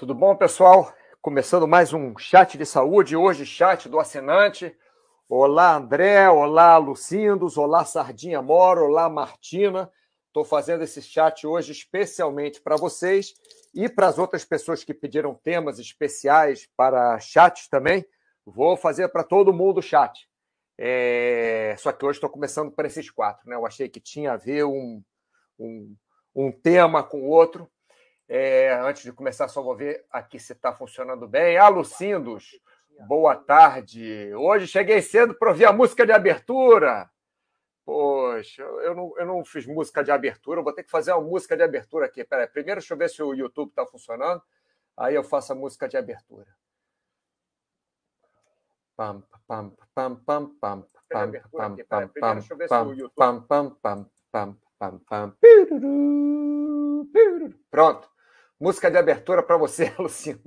Tudo bom, pessoal? Começando mais um chat de saúde, hoje chat do assinante. Olá, André, olá, Lucindos, olá, Sardinha Moro, olá, Martina. Estou fazendo esse chat hoje especialmente para vocês e para as outras pessoas que pediram temas especiais para chats também. Vou fazer para todo mundo o chat. É... Só que hoje estou começando por esses quatro. Né? Eu achei que tinha a ver um, um, um tema com o outro. É... Antes de começar, só vou ver aqui se está funcionando bem. Ah, Lucindos, boa tarde. Hoje cheguei cedo para ouvir a música de abertura. Poxa, eu não, eu não fiz música de abertura, vou ter que fazer uma música de abertura aqui. Peraí, primeiro deixa eu ver se o YouTube está funcionando, aí eu faço a música de abertura. Pam, pam, pam, pam, pam, pam, pam, pam, pam, YouTube... Pam, pam, pam, pam, pam, pam. Pronto. Música de abertura para você, Luciano.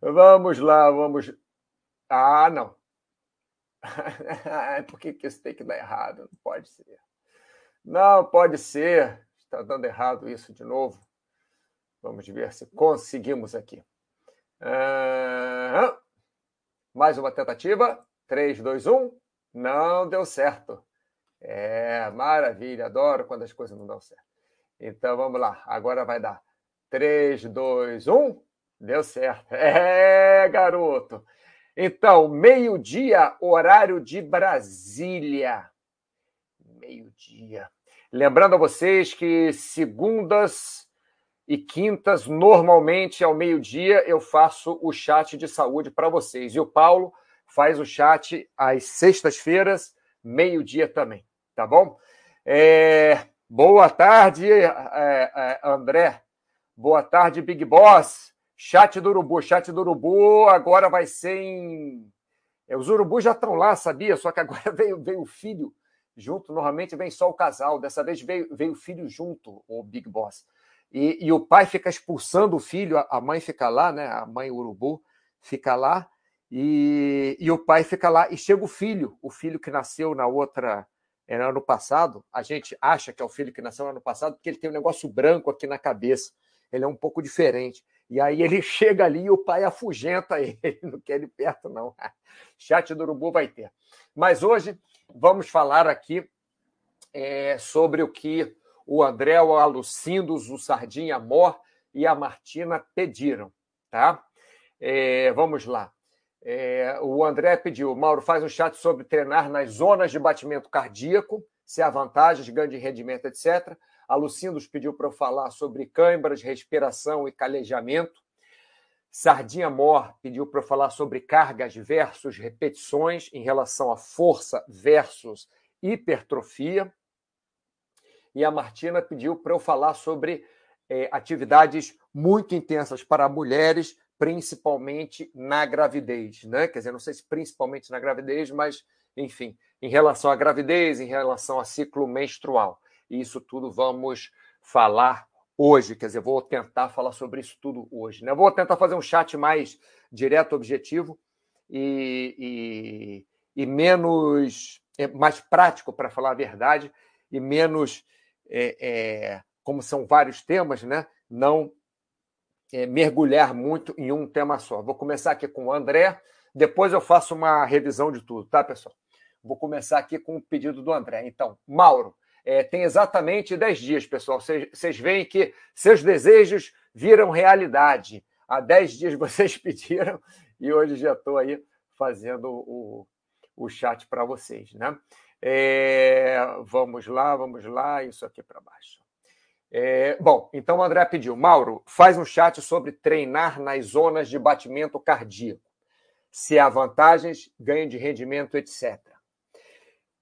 vamos lá, vamos. Ah, não. Por que, que isso tem que dar errado? Não pode ser. Não, pode ser. Está dando errado isso de novo. Vamos ver se conseguimos aqui. Uhum. Mais uma tentativa. 3, 2, 1. Não deu certo. É, maravilha. Adoro quando as coisas não dão certo. Então vamos lá. Agora vai dar. 3, 2, 1. Deu certo. É, garoto. Então, meio-dia, horário de Brasília. Meio-dia. Lembrando a vocês que segundas e quintas, normalmente ao meio-dia, eu faço o chat de saúde para vocês. E o Paulo faz o chat às sextas-feiras, meio-dia também. Tá bom? É... Boa tarde, é, é, André. Boa tarde, Big Boss. Chat do Urubu. Chat do Urubu agora vai ser em. É, os urubus já estão lá, sabia? Só que agora veio, veio o filho junto. Normalmente vem só o casal. Dessa vez veio, veio o filho junto, o Big Boss. E, e o pai fica expulsando o filho, a mãe fica lá, né? A mãe urubu fica lá. E, e o pai fica lá. E chega o filho, o filho que nasceu na outra. É, no ano passado, a gente acha que é o filho que nasceu no ano passado, porque ele tem um negócio branco aqui na cabeça. Ele é um pouco diferente. E aí ele chega ali e o pai afugenta ele, não quer ele perto, não. Chat do Urubu vai ter. Mas hoje vamos falar aqui é, sobre o que o André, o Alucindos, o Sardinha Mor e a Martina pediram, tá? É, vamos lá. É, o André pediu, Mauro, faz um chat sobre treinar nas zonas de batimento cardíaco, se há vantagens, ganho de rendimento, etc. A Lucindos pediu para eu falar sobre câimbras, respiração e calejamento. Sardinha Mor pediu para eu falar sobre cargas versus repetições em relação a força versus hipertrofia. E a Martina pediu para eu falar sobre é, atividades muito intensas para mulheres, principalmente na gravidez. Né? Quer dizer, não sei se principalmente na gravidez, mas, enfim, em relação à gravidez, em relação a ciclo menstrual. E isso tudo vamos falar hoje. Quer dizer, vou tentar falar sobre isso tudo hoje. Né? Vou tentar fazer um chat mais direto, objetivo e, e, e menos é, mais prático, para falar a verdade, e menos, é, é, como são vários temas, né? não é, mergulhar muito em um tema só. Vou começar aqui com o André, depois eu faço uma revisão de tudo, tá, pessoal? Vou começar aqui com o pedido do André. Então, Mauro, é, tem exatamente 10 dias, pessoal. Vocês veem que seus desejos viram realidade. Há 10 dias vocês pediram e hoje já estou aí fazendo o, o chat para vocês. Né? É, vamos lá, vamos lá, isso aqui para baixo. É, bom, então o André pediu, Mauro, faz um chat sobre treinar nas zonas de batimento cardíaco. Se há vantagens, ganho de rendimento, etc.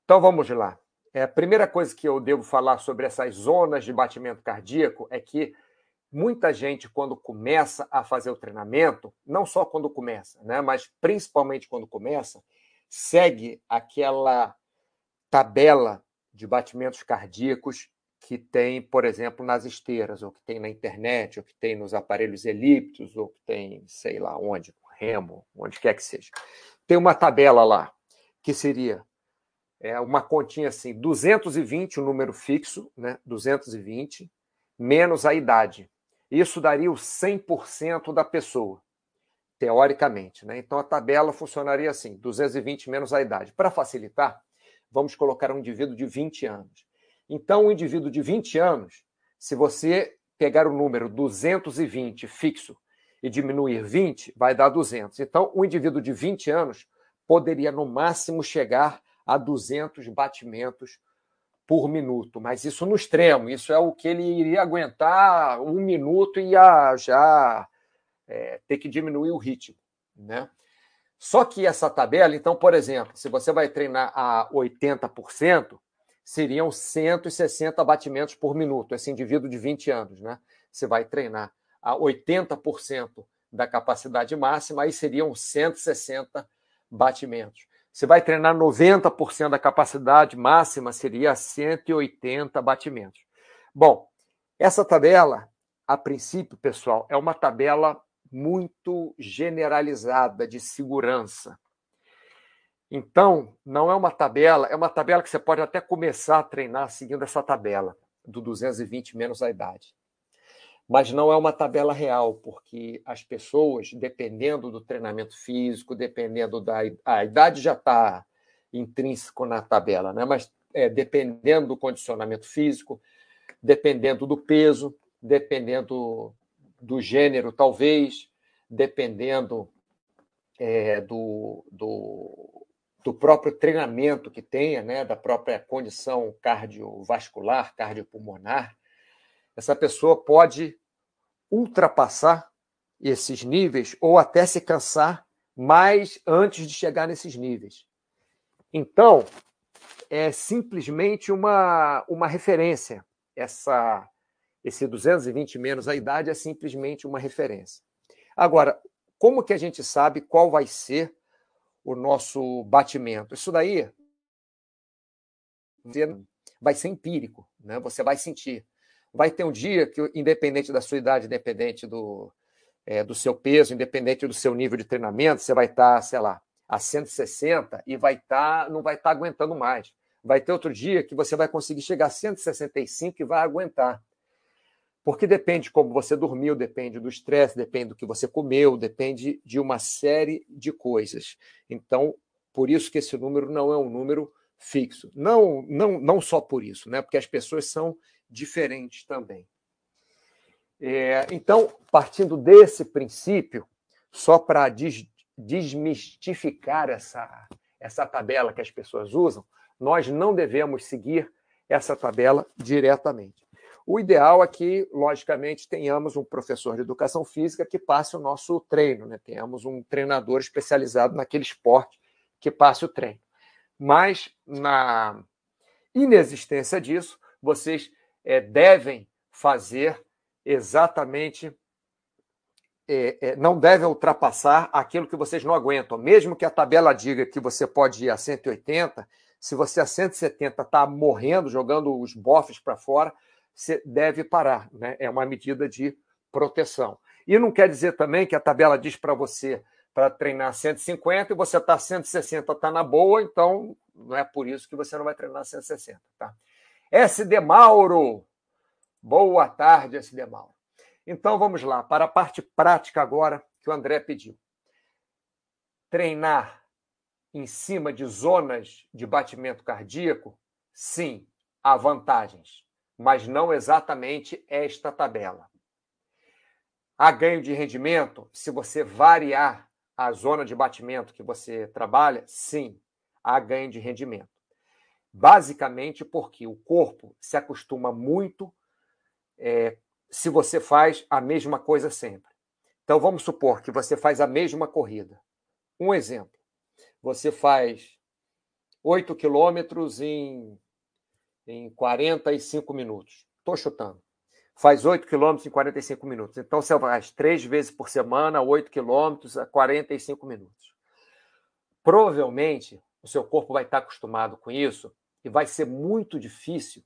Então vamos lá. É, a primeira coisa que eu devo falar sobre essas zonas de batimento cardíaco é que muita gente, quando começa a fazer o treinamento, não só quando começa, né, mas principalmente quando começa, segue aquela tabela de batimentos cardíacos que tem, por exemplo, nas esteiras, ou que tem na internet, ou que tem nos aparelhos elípticos, ou que tem, sei lá onde, remo, onde quer que seja. Tem uma tabela lá, que seria é uma continha assim, 220, o um número fixo, né? 220, menos a idade. Isso daria o 100% da pessoa, teoricamente. Né? Então a tabela funcionaria assim: 220 menos a idade. Para facilitar, vamos colocar um indivíduo de 20 anos. Então, um indivíduo de 20 anos, se você pegar o número 220 fixo e diminuir 20, vai dar 200. Então, um indivíduo de 20 anos poderia, no máximo, chegar a 200 batimentos por minuto, mas isso no extremo, isso é o que ele iria aguentar um minuto e ia já é, ter que diminuir o ritmo, né? Só que essa tabela, então, por exemplo, se você vai treinar a 80%, seriam 160 batimentos por minuto, esse indivíduo de 20 anos, né? Você vai treinar a 80% da capacidade máxima, aí seriam 160 batimentos. Você vai treinar 90% da capacidade máxima, seria 180 batimentos. Bom, essa tabela, a princípio, pessoal, é uma tabela muito generalizada de segurança. Então, não é uma tabela, é uma tabela que você pode até começar a treinar seguindo essa tabela do 220 menos a idade mas não é uma tabela real, porque as pessoas, dependendo do treinamento físico, dependendo da a idade já está intrínseco na tabela, né? mas é, dependendo do condicionamento físico, dependendo do peso, dependendo do gênero, talvez, dependendo é, do, do, do, próprio treinamento que tenha, né? da própria condição cardiovascular, cardiopulmonar, essa pessoa pode ultrapassar esses níveis ou até se cansar mais antes de chegar nesses níveis. Então, é simplesmente uma, uma referência. Essa, esse 220 menos a idade é simplesmente uma referência. Agora, como que a gente sabe qual vai ser o nosso batimento? Isso daí vai ser empírico, né? Você vai sentir. Vai ter um dia que, independente da sua idade, independente do, é, do seu peso, independente do seu nível de treinamento, você vai estar, tá, sei lá, a 160 e vai estar, tá, não vai estar tá aguentando mais. Vai ter outro dia que você vai conseguir chegar a 165 e vai aguentar. Porque depende de como você dormiu, depende do estresse, depende do que você comeu, depende de uma série de coisas. Então, por isso que esse número não é um número fixo. Não, não, não só por isso, né? Porque as pessoas são diferentes também. É, então, partindo desse princípio, só para des, desmistificar essa, essa tabela que as pessoas usam, nós não devemos seguir essa tabela diretamente. O ideal é que, logicamente, tenhamos um professor de educação física que passe o nosso treino, né? tenhamos um treinador especializado naquele esporte que passe o treino. Mas, na inexistência disso, vocês é, devem fazer exatamente. É, é, não devem ultrapassar aquilo que vocês não aguentam. Mesmo que a tabela diga que você pode ir a 180, se você a 170 está morrendo, jogando os bofes para fora, você deve parar. Né? É uma medida de proteção. E não quer dizer também que a tabela diz para você para treinar 150 e você está 160, está na boa, então não é por isso que você não vai treinar 160. Tá? SD Mauro. Boa tarde, SD Mauro. Então vamos lá, para a parte prática agora que o André pediu. Treinar em cima de zonas de batimento cardíaco, sim, há vantagens, mas não exatamente esta tabela. Há ganho de rendimento se você variar a zona de batimento que você trabalha? Sim, há ganho de rendimento. Basicamente porque o corpo se acostuma muito é, se você faz a mesma coisa sempre. Então vamos supor que você faz a mesma corrida. Um exemplo: você faz 8 quilômetros em, em 45 minutos. Estou chutando. Faz 8 quilômetros em 45 minutos. Então você faz três vezes por semana, 8 quilômetros a 45 minutos. Provavelmente o seu corpo vai estar acostumado com isso e vai ser muito difícil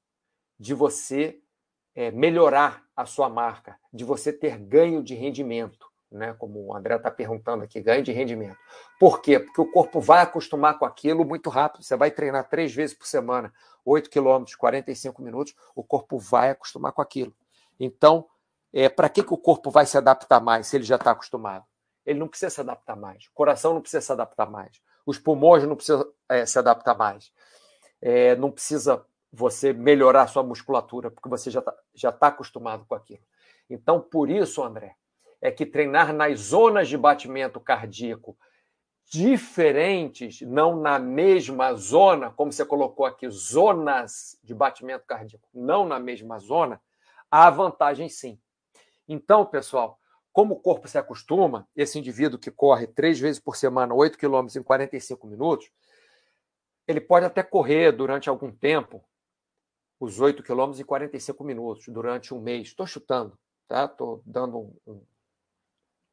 de você é, melhorar a sua marca, de você ter ganho de rendimento, né? Como o André está perguntando aqui, ganho de rendimento. Por quê? Porque o corpo vai acostumar com aquilo muito rápido. Você vai treinar três vezes por semana, 8 quilômetros, 45 minutos, o corpo vai acostumar com aquilo. Então, é, para que, que o corpo vai se adaptar mais se ele já está acostumado? Ele não precisa se adaptar mais. O coração não precisa se adaptar mais. Os pulmões não precisam é, se adaptar mais. É, não precisa você melhorar sua musculatura, porque você já está já tá acostumado com aquilo. Então, por isso, André, é que treinar nas zonas de batimento cardíaco diferentes, não na mesma zona, como você colocou aqui, zonas de batimento cardíaco, não na mesma zona, há vantagem sim. Então, pessoal, como o corpo se acostuma, esse indivíduo que corre três vezes por semana, 8 quilômetros em 45 minutos, ele pode até correr durante algum tempo os 8 quilômetros em 45 minutos, durante um mês. Estou chutando, tá? Estou dando um, um,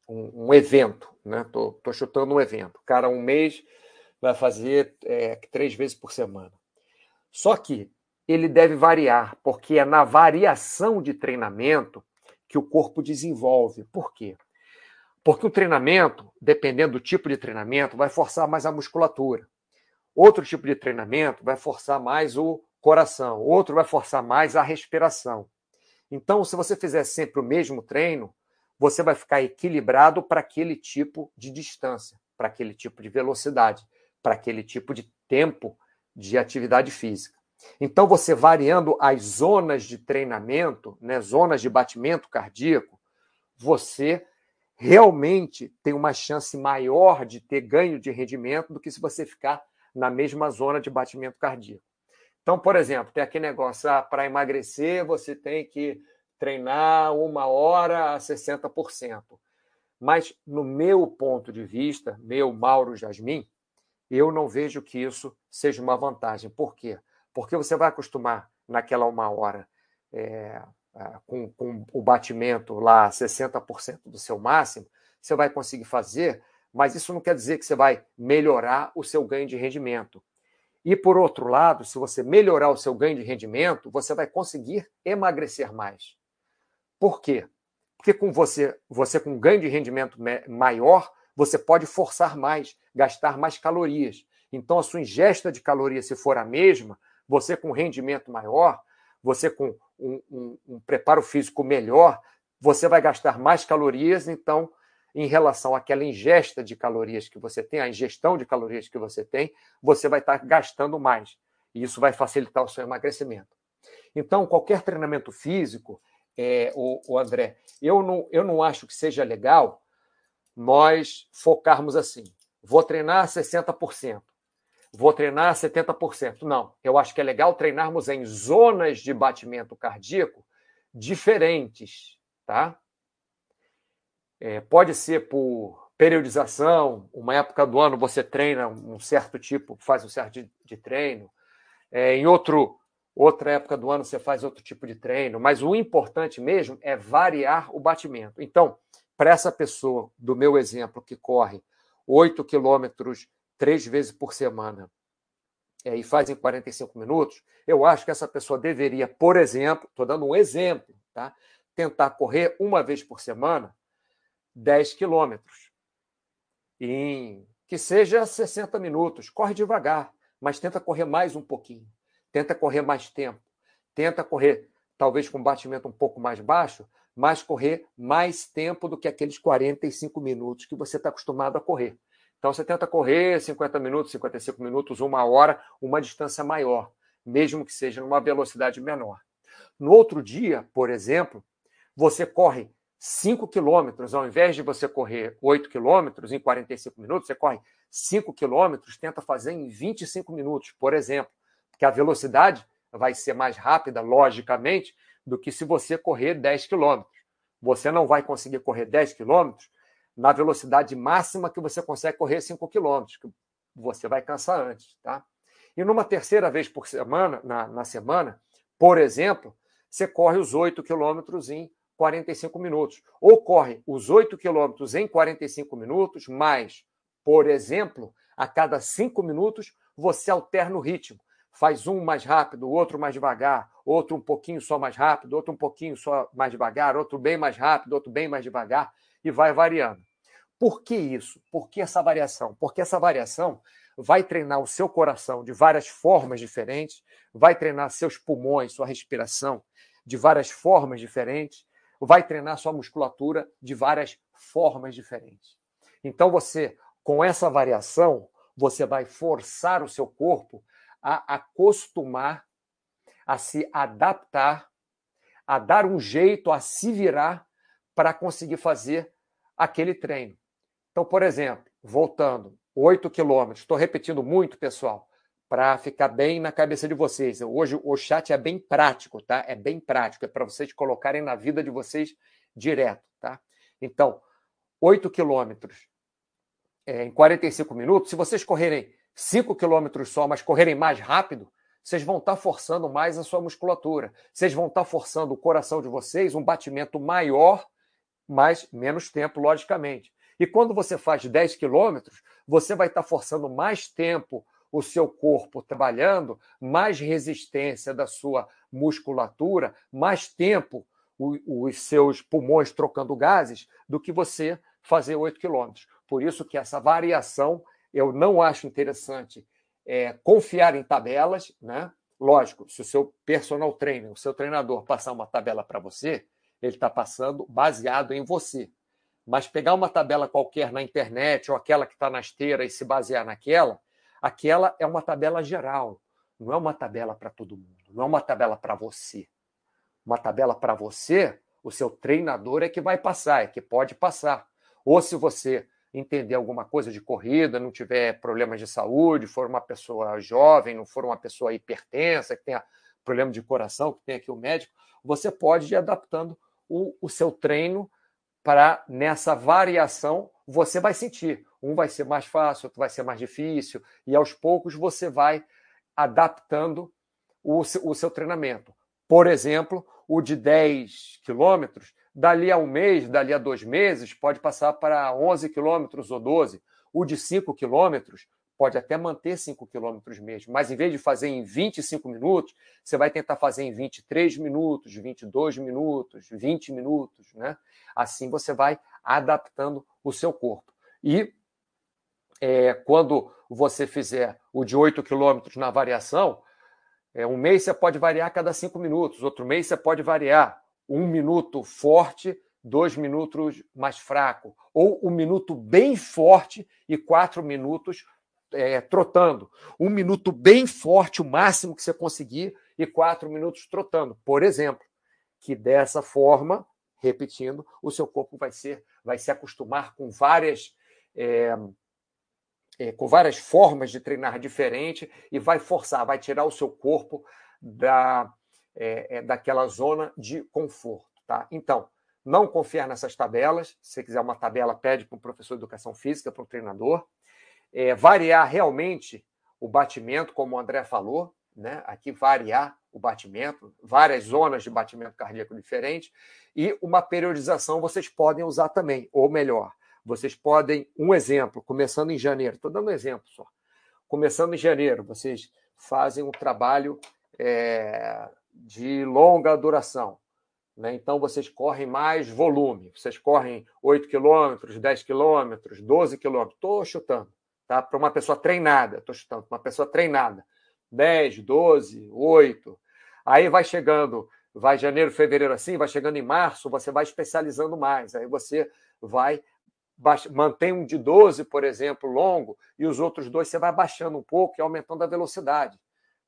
um, evento, né? Estou chutando um evento. O cara, um mês, vai fazer é, três vezes por semana. Só que ele deve variar, porque é na variação de treinamento que o corpo desenvolve. Por quê? Porque o treinamento, dependendo do tipo de treinamento, vai forçar mais a musculatura. Outro tipo de treinamento vai forçar mais o coração, outro vai forçar mais a respiração. Então, se você fizer sempre o mesmo treino, você vai ficar equilibrado para aquele tipo de distância, para aquele tipo de velocidade, para aquele tipo de tempo de atividade física. Então, você variando as zonas de treinamento, né, zonas de batimento cardíaco, você realmente tem uma chance maior de ter ganho de rendimento do que se você ficar na mesma zona de batimento cardíaco. Então, por exemplo, tem aquele negócio, ah, para emagrecer você tem que treinar uma hora a 60%. Mas, no meu ponto de vista, meu Mauro Jasmin, eu não vejo que isso seja uma vantagem. Por quê? porque você vai acostumar naquela uma hora é, com, com, o batimento lá 60% do seu máximo, você vai conseguir fazer, mas isso não quer dizer que você vai melhorar o seu ganho de rendimento. E por outro lado, se você melhorar o seu ganho de rendimento, você vai conseguir emagrecer mais. Por quê? Porque com você, você com ganho de rendimento maior, você pode forçar mais, gastar mais calorias. Então a sua ingesta de calorias, se for a mesma, você com rendimento maior, você com um, um, um preparo físico melhor, você vai gastar mais calorias, então, em relação àquela ingesta de calorias que você tem, a ingestão de calorias que você tem, você vai estar gastando mais. E isso vai facilitar o seu emagrecimento. Então, qualquer treinamento físico, é, o, o André, eu não, eu não acho que seja legal nós focarmos assim. Vou treinar 60% vou treinar 70%. Não, eu acho que é legal treinarmos em zonas de batimento cardíaco diferentes, tá? É, pode ser por periodização, uma época do ano você treina um certo tipo, faz um certo de, de treino, é, em outro outra época do ano você faz outro tipo de treino, mas o importante mesmo é variar o batimento. Então, para essa pessoa do meu exemplo que corre 8 quilômetros três vezes por semana é, e faz em 45 minutos, eu acho que essa pessoa deveria, por exemplo, estou dando um exemplo, tá? tentar correr uma vez por semana 10 quilômetros. Em que seja 60 minutos. Corre devagar, mas tenta correr mais um pouquinho. Tenta correr mais tempo. Tenta correr, talvez com um batimento um pouco mais baixo, mas correr mais tempo do que aqueles 45 minutos que você está acostumado a correr. Então você tenta correr 50 minutos, 55 minutos, uma hora, uma distância maior, mesmo que seja numa velocidade menor. No outro dia, por exemplo, você corre 5 quilômetros, ao invés de você correr 8 quilômetros em 45 minutos, você corre 5 quilômetros, tenta fazer em 25 minutos, por exemplo, porque a velocidade vai ser mais rápida, logicamente, do que se você correr 10 quilômetros. Você não vai conseguir correr 10 quilômetros na velocidade máxima que você consegue correr 5 km, que você vai cansar antes, tá? E numa terceira vez por semana, na, na semana, por exemplo, você corre os 8 quilômetros em 45 minutos. Ou corre os 8 quilômetros em 45 minutos, mas, por exemplo, a cada 5 minutos você alterna o ritmo. Faz um mais rápido, outro mais devagar, outro um pouquinho só mais rápido, outro um pouquinho só mais devagar, outro bem mais rápido, outro bem mais devagar e vai variando. Por que isso? Por que essa variação? Porque essa variação vai treinar o seu coração de várias formas diferentes, vai treinar seus pulmões, sua respiração de várias formas diferentes, vai treinar sua musculatura de várias formas diferentes. Então, você, com essa variação, você vai forçar o seu corpo a acostumar, a se adaptar, a dar um jeito, a se virar para conseguir fazer aquele treino. Então, por exemplo, voltando, 8 quilômetros, estou repetindo muito, pessoal, para ficar bem na cabeça de vocês. Hoje o chat é bem prático, tá? É bem prático, é para vocês colocarem na vida de vocês direto, tá? Então, 8 quilômetros é, em 45 minutos, se vocês correrem 5 quilômetros só, mas correrem mais rápido, vocês vão estar tá forçando mais a sua musculatura. Vocês vão estar tá forçando o coração de vocês um batimento maior, mas menos tempo, logicamente. E quando você faz 10 quilômetros, você vai estar tá forçando mais tempo o seu corpo trabalhando, mais resistência da sua musculatura, mais tempo os seus pulmões trocando gases do que você fazer 8 quilômetros. Por isso que essa variação eu não acho interessante é, confiar em tabelas, né? Lógico, se o seu personal trainer, o seu treinador passar uma tabela para você, ele está passando baseado em você. Mas pegar uma tabela qualquer na internet ou aquela que está na esteira e se basear naquela, aquela é uma tabela geral, não é uma tabela para todo mundo, não é uma tabela para você. Uma tabela para você, o seu treinador é que vai passar, é que pode passar. Ou se você entender alguma coisa de corrida, não tiver problemas de saúde, for uma pessoa jovem, não for uma pessoa hipertensa, que tenha problema de coração, que tem aqui o médico, você pode ir adaptando o, o seu treino para nessa variação você vai sentir. Um vai ser mais fácil, outro vai ser mais difícil, e aos poucos você vai adaptando o, o seu treinamento. Por exemplo, o de 10 quilômetros, dali a um mês, dali a dois meses, pode passar para 11 quilômetros ou 12. O de 5 quilômetros pode até manter 5 quilômetros mesmo, mas em vez de fazer em 25 minutos, você vai tentar fazer em 23 minutos, 22 minutos, 20 minutos, né? Assim você vai adaptando o seu corpo. E é, quando você fizer o de 8 quilômetros na variação, é, um mês você pode variar cada 5 minutos, outro mês você pode variar um minuto forte, dois minutos mais fraco, ou um minuto bem forte e quatro minutos é, trotando. Um minuto bem forte, o máximo que você conseguir, e quatro minutos trotando, por exemplo. Que dessa forma, repetindo, o seu corpo vai ser, vai se acostumar com várias. É, é, com várias formas de treinar diferente e vai forçar, vai tirar o seu corpo da, é, é, daquela zona de conforto. Tá? Então, não confiar nessas tabelas. Se você quiser uma tabela, pede para um professor de educação física, para um treinador é, variar realmente o batimento, como o André falou, né? aqui variar o batimento, várias zonas de batimento cardíaco diferentes, e uma periodização vocês podem usar também, ou melhor, vocês podem, um exemplo, começando em janeiro, estou dando um exemplo só. Começando em janeiro, vocês fazem um trabalho é, de longa duração. Né? Então, vocês correm mais volume. Vocês correm 8 quilômetros, 10 quilômetros, 12 quilômetros. Estou chutando tá? Para uma pessoa treinada, estou chutando, uma pessoa treinada, 10, 12, 8. Aí vai chegando, vai janeiro, fevereiro assim, vai chegando em março, você vai especializando mais. Aí você vai mantém um de 12, por exemplo, longo, e os outros dois você vai baixando um pouco e aumentando a velocidade.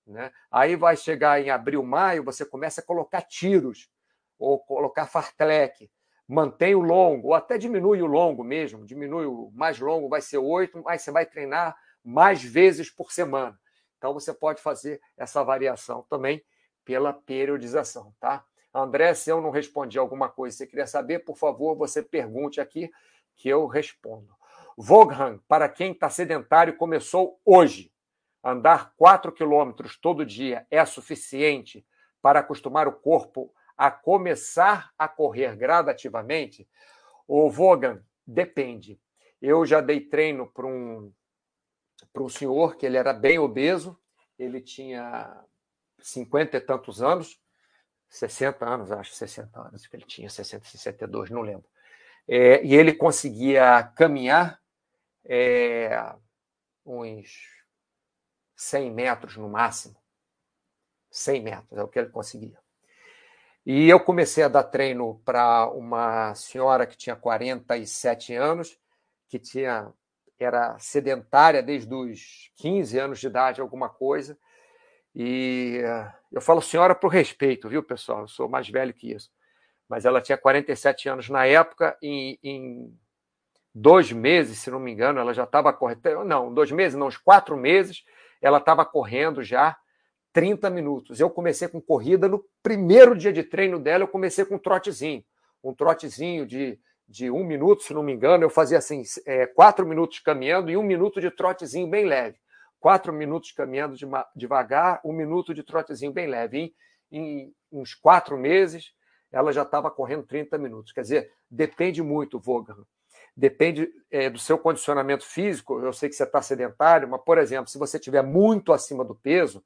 Né? Aí vai chegar em abril, maio, você começa a colocar tiros, ou colocar fartlek, mantém o longo, ou até diminui o longo mesmo, diminui o mais longo, vai ser oito, mas você vai treinar mais vezes por semana. Então você pode fazer essa variação também pela periodização, tá? André, se eu não respondi alguma coisa, você queria saber, por favor, você pergunte aqui que eu respondo. Vogham, para quem está sedentário, começou hoje. Andar 4 quilômetros todo dia é suficiente para acostumar o corpo a começar a correr gradativamente, o Vogan depende. Eu já dei treino para um, um senhor que ele era bem obeso, ele tinha cinquenta e tantos anos, 60 anos, acho, 60 anos que ele tinha, 60, 62, não lembro. É, e ele conseguia caminhar é, uns 100 metros no máximo. 100 metros é o que ele conseguia. E eu comecei a dar treino para uma senhora que tinha 47 anos, que tinha era sedentária desde os 15 anos de idade, alguma coisa. E eu falo senhora por respeito, viu, pessoal? Eu sou mais velho que isso. Mas ela tinha 47 anos na época, e em dois meses, se não me engano, ela já estava correndo. Não, dois meses, não, uns quatro meses, ela estava correndo já 30 minutos. Eu comecei com corrida no primeiro dia de treino dela, eu comecei com um trotezinho. Um trotezinho de, de um minuto, se não me engano, eu fazia assim, é, quatro minutos caminhando e um minuto de trotezinho bem leve. Quatro minutos caminhando de, devagar, um minuto de trotezinho bem leve. Em, uns quatro meses, ela já estava correndo 30 minutos. Quer dizer, depende muito, Vogan. Depende é, do seu condicionamento físico. Eu sei que você está sedentário, mas, por exemplo, se você estiver muito acima do peso,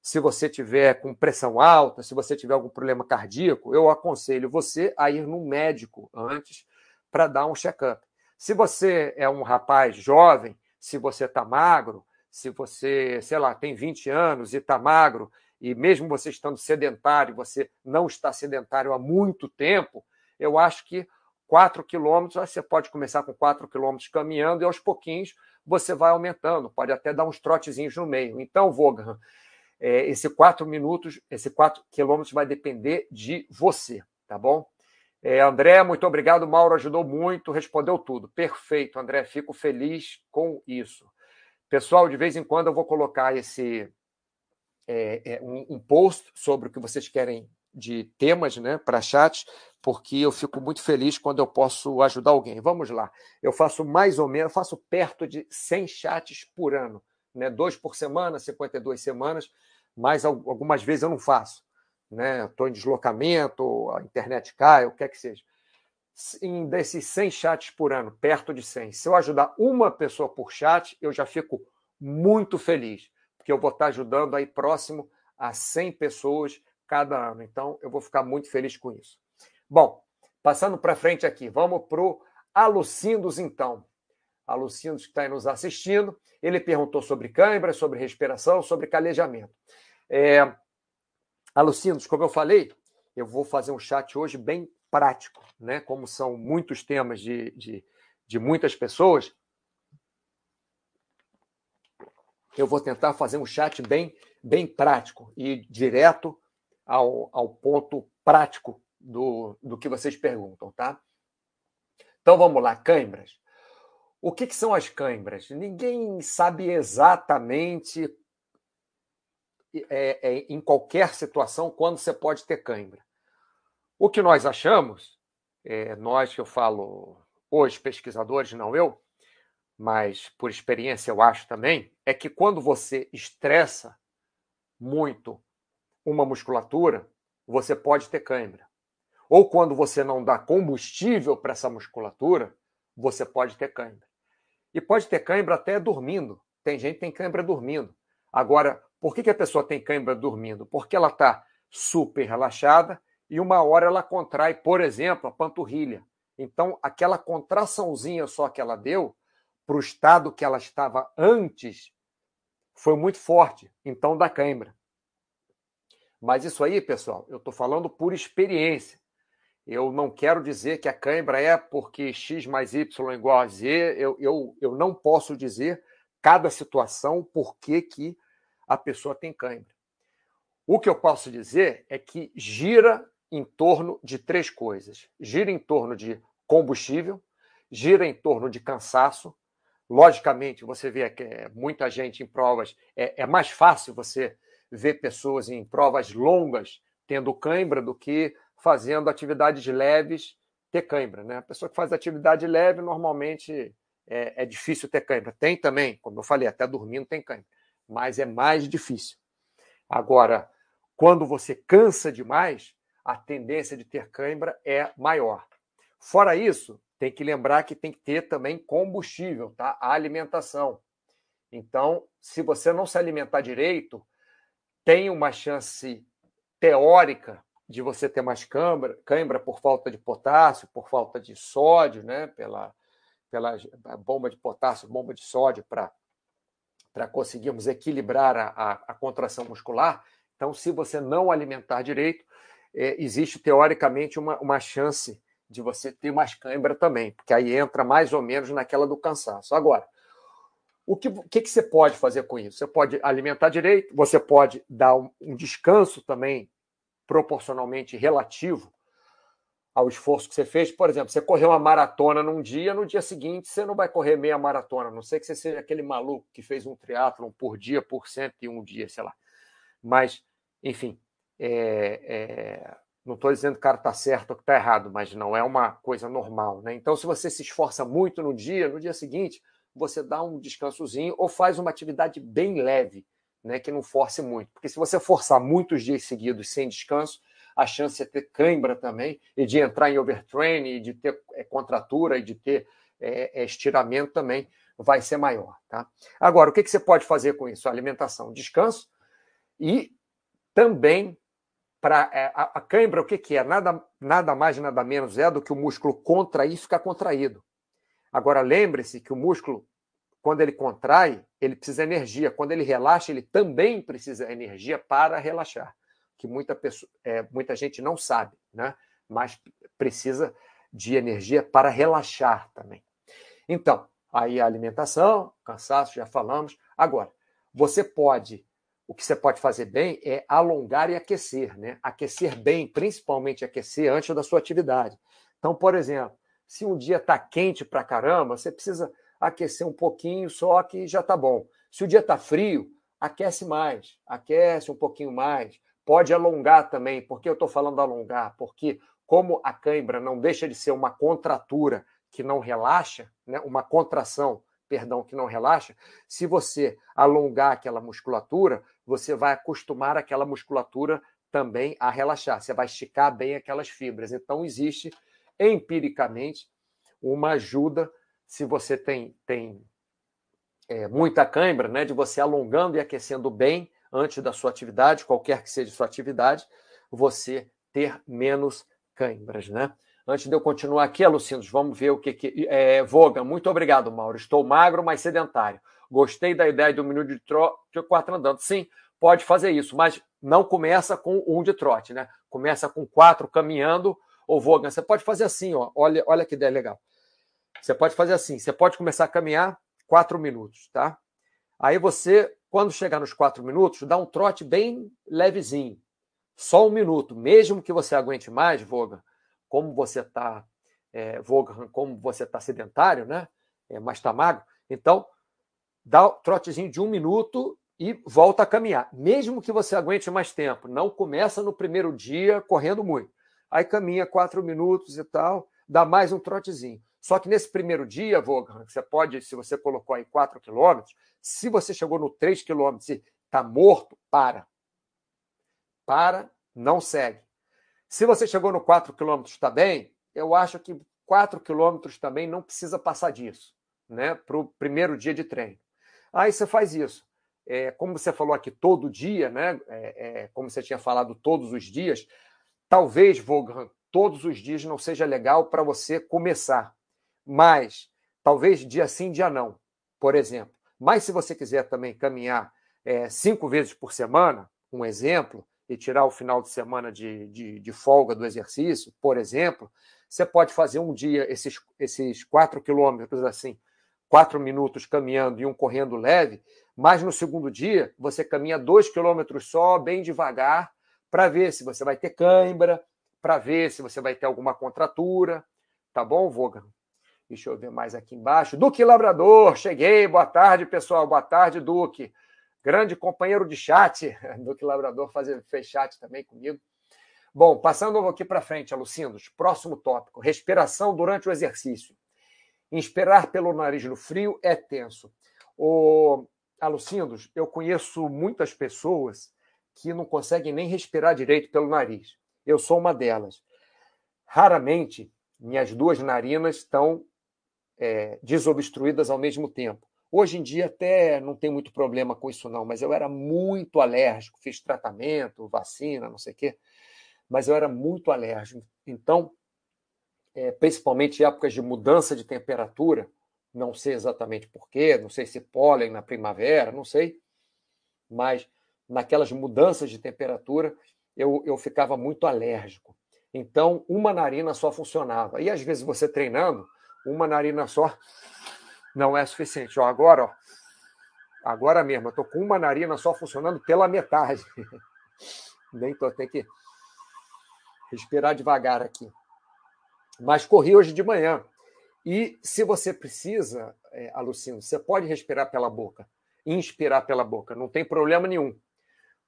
se você tiver com pressão alta, se você tiver algum problema cardíaco, eu aconselho você a ir no médico antes para dar um check-up. Se você é um rapaz jovem, se você está magro, se você, sei lá, tem 20 anos e está magro, e mesmo você estando sedentário, você não está sedentário há muito tempo, eu acho que 4 quilômetros, você pode começar com 4 quilômetros caminhando e aos pouquinhos você vai aumentando, pode até dar uns trotezinhos no meio. Então, Vogan, é, esse quatro minutos, esse quatro quilômetros vai depender de você, tá bom? É, André, muito obrigado. Mauro ajudou muito, respondeu tudo. Perfeito, André. Fico feliz com isso. Pessoal, de vez em quando eu vou colocar esse é, é, um, um, post sobre o que vocês querem de temas né, para chat, porque eu fico muito feliz quando eu posso ajudar alguém. Vamos lá. Eu faço mais ou menos, faço perto de 100 chats por ano né? dois por semana, 52 semanas, mas algumas vezes eu não faço. Né? Estou em deslocamento, a internet cai, o que é que seja. Em desses 100 chats por ano, perto de 100, se eu ajudar uma pessoa por chat, eu já fico muito feliz, porque eu vou estar ajudando aí próximo a 100 pessoas cada ano. Então, eu vou ficar muito feliz com isso. Bom, passando para frente aqui, vamos para o Alucindos, então a Lucindo, que está nos assistindo. Ele perguntou sobre câimbra, sobre respiração, sobre calejamento. É, Alucindos, como eu falei, eu vou fazer um chat hoje bem prático, né? Como são muitos temas de, de, de muitas pessoas, eu vou tentar fazer um chat bem, bem prático e direto ao, ao ponto prático do, do que vocês perguntam, tá? Então vamos lá, câimbras. O que, que, são as câimbras? Ninguém sabe exatamente, é, é, em qualquer situação, quando você pode ter câimbra. O que nós achamos, é, nós que eu falo, os pesquisadores, não eu, mas por experiência eu acho também, é que quando você estressa muito uma musculatura, você pode ter câimbra. Ou quando você não dá combustível para essa musculatura, você pode ter câimbra. E pode ter cãibra até dormindo. Tem gente que tem cãibra dormindo. Agora, por que a pessoa tem cãibra dormindo? Porque ela está super relaxada e uma hora ela contrai, por exemplo, a panturrilha. Então, aquela contraçãozinha só que ela deu para o estado que ela estava antes foi muito forte. Então, dá cãibra. Mas isso aí, pessoal, eu estou falando por experiência. Eu não quero dizer que a cãibra é porque x mais y igual a z. Eu, eu, eu não posso dizer cada situação por que, que a pessoa tem cãibra. O que eu posso dizer é que gira em torno de três coisas: gira em torno de combustível, gira em torno de cansaço. Logicamente, você vê que é muita gente em provas, é, é mais fácil você ver pessoas em provas longas tendo cãibra do que fazendo atividades leves ter cãibra. Né? A pessoa que faz atividade leve, normalmente é, é difícil ter cãibra. Tem também, como eu falei, até dormindo tem cãibra, mas é mais difícil. Agora, quando você cansa demais, a tendência de ter cãibra é maior. Fora isso, tem que lembrar que tem que ter também combustível, tá? A alimentação. Então, se você não se alimentar direito, tem uma chance teórica de você ter mais cãibra, cãibra por falta de potássio, por falta de sódio, né? pela, pela bomba de potássio, bomba de sódio, para conseguirmos equilibrar a, a, a contração muscular. Então, se você não alimentar direito, é, existe teoricamente uma, uma chance de você ter mais cãibra também, porque aí entra mais ou menos naquela do cansaço. Agora, o que, que, que, você pode fazer com isso? Você pode alimentar direito, você pode dar um, um descanso também proporcionalmente relativo ao esforço que você fez. Por exemplo, você correu uma maratona num dia, no dia seguinte você não vai correr meia maratona, a não sei que você seja aquele maluco que fez um triatlon por dia, por cento e um dia, sei lá. Mas, enfim, é, é, não estou dizendo que o cara está certo ou que está errado, mas não é uma coisa normal. Né? Então, se você se esforça muito no dia, no dia seguinte, você dá um descansozinho ou faz uma atividade bem leve, né, que não force muito. Porque se você forçar muitos dias seguidos sem descanso, a chance é ter cãibra também, e de entrar em overtraining, de ter é, contratura, e de ter é, é, estiramento também vai ser maior. Tá? Agora, o que, que você pode fazer com isso? Alimentação, descanso e também para é, a, a cãibra, o que, que é? Nada, nada mais, nada menos é do que o músculo contrair ficar contraído. Agora, lembre-se que o músculo, quando ele contrai, ele precisa de energia. Quando ele relaxa, ele também precisa de energia para relaxar. Que muita, pessoa, é, muita gente não sabe, né? mas precisa de energia para relaxar também. Então, aí a alimentação, cansaço, já falamos. Agora, você pode o que você pode fazer bem é alongar e aquecer, né? Aquecer bem, principalmente aquecer antes da sua atividade. Então, por exemplo, se um dia está quente para caramba, você precisa aquecer um pouquinho só que já está bom. Se o dia está frio, aquece mais, aquece um pouquinho mais. Pode alongar também, porque eu estou falando alongar, porque como a cãibra não deixa de ser uma contratura que não relaxa, né? uma contração perdão, que não relaxa, se você alongar aquela musculatura, você vai acostumar aquela musculatura também a relaxar. Você vai esticar bem aquelas fibras. Então, existe empiricamente uma ajuda se você tem, tem é, muita cãibra, né, de você alongando e aquecendo bem antes da sua atividade, qualquer que seja sua atividade, você ter menos cãibras, né? Antes de eu continuar aqui, Alucindos, vamos ver o que. que é, Voga, muito obrigado, Mauro. Estou magro, mas sedentário. Gostei da ideia do minuto de trote quatro andando. Sim, pode fazer isso, mas não começa com um de trote, né? Começa com quatro caminhando. Ou Voga, você pode fazer assim, ó. Olha, olha que ideia legal. Você pode fazer assim: você pode começar a caminhar quatro minutos, tá? Aí você, quando chegar nos quatro minutos, dá um trote bem levezinho. Só um minuto. Mesmo que você aguente mais, Voga como você está, é, como você está sedentário, né? É, mas está magro, então dá o trotezinho de um minuto e volta a caminhar. Mesmo que você aguente mais tempo, não começa no primeiro dia correndo muito. Aí caminha quatro minutos e tal, dá mais um trotezinho. Só que nesse primeiro dia, Vogan, você pode, se você colocou aí 4 quilômetros, se você chegou no 3 quilômetros e está morto, para. Para, não segue. Se você chegou no 4 km está bem, eu acho que 4 km também não precisa passar disso, né? Para o primeiro dia de treino. Aí você faz isso. É, como você falou aqui todo dia, né? É, é, como você tinha falado todos os dias, talvez, Vogan, todos os dias não seja legal para você começar. Mas talvez dia sim, dia não, por exemplo. Mas se você quiser também caminhar é, cinco vezes por semana, um exemplo, e tirar o final de semana de, de, de, folga do exercício, por exemplo, você pode fazer um dia esses, esses quatro quilômetros assim, quatro minutos caminhando e um correndo leve, mas no segundo dia você caminha dois quilômetros só, bem devagar, para ver se você vai ter cãibra, para ver se você vai ter alguma contratura. Tá bom, Vogan? Deixa eu ver mais aqui embaixo. Duque Labrador, cheguei. Boa tarde, pessoal. Boa tarde, Duque grande companheiro de chat, Duque Labrador fazer, fez chat também comigo. Bom, passando aqui para frente, Alucindos, próximo tópico: respiração durante o exercício. Inspirar pelo nariz no frio é tenso. O Alucindos, eu conheço muitas pessoas que não conseguem nem respirar direito pelo nariz. Eu sou uma delas. Raramente minhas duas narinas estão é, desobstruídas ao mesmo tempo. Hoje em dia até não tem muito problema com isso não, mas eu era muito alérgico, fiz tratamento, vacina, não sei o quê, mas eu era muito alérgico. Então, é, principalmente em épocas de mudança de temperatura, não sei exatamente porquê, não sei se pólen na primavera, não sei, mas naquelas mudanças de temperatura eu, eu ficava muito alérgico. Então, uma narina só funcionava. E às vezes você treinando, uma narina só não é suficiente. Ó, agora, ó, agora mesmo, eu estou com uma narina só funcionando pela metade. Nem tô, tem que respirar devagar aqui. Mas corri hoje de manhã. E se você precisa, é, Alucino, você pode respirar pela boca, inspirar pela boca, não tem problema nenhum.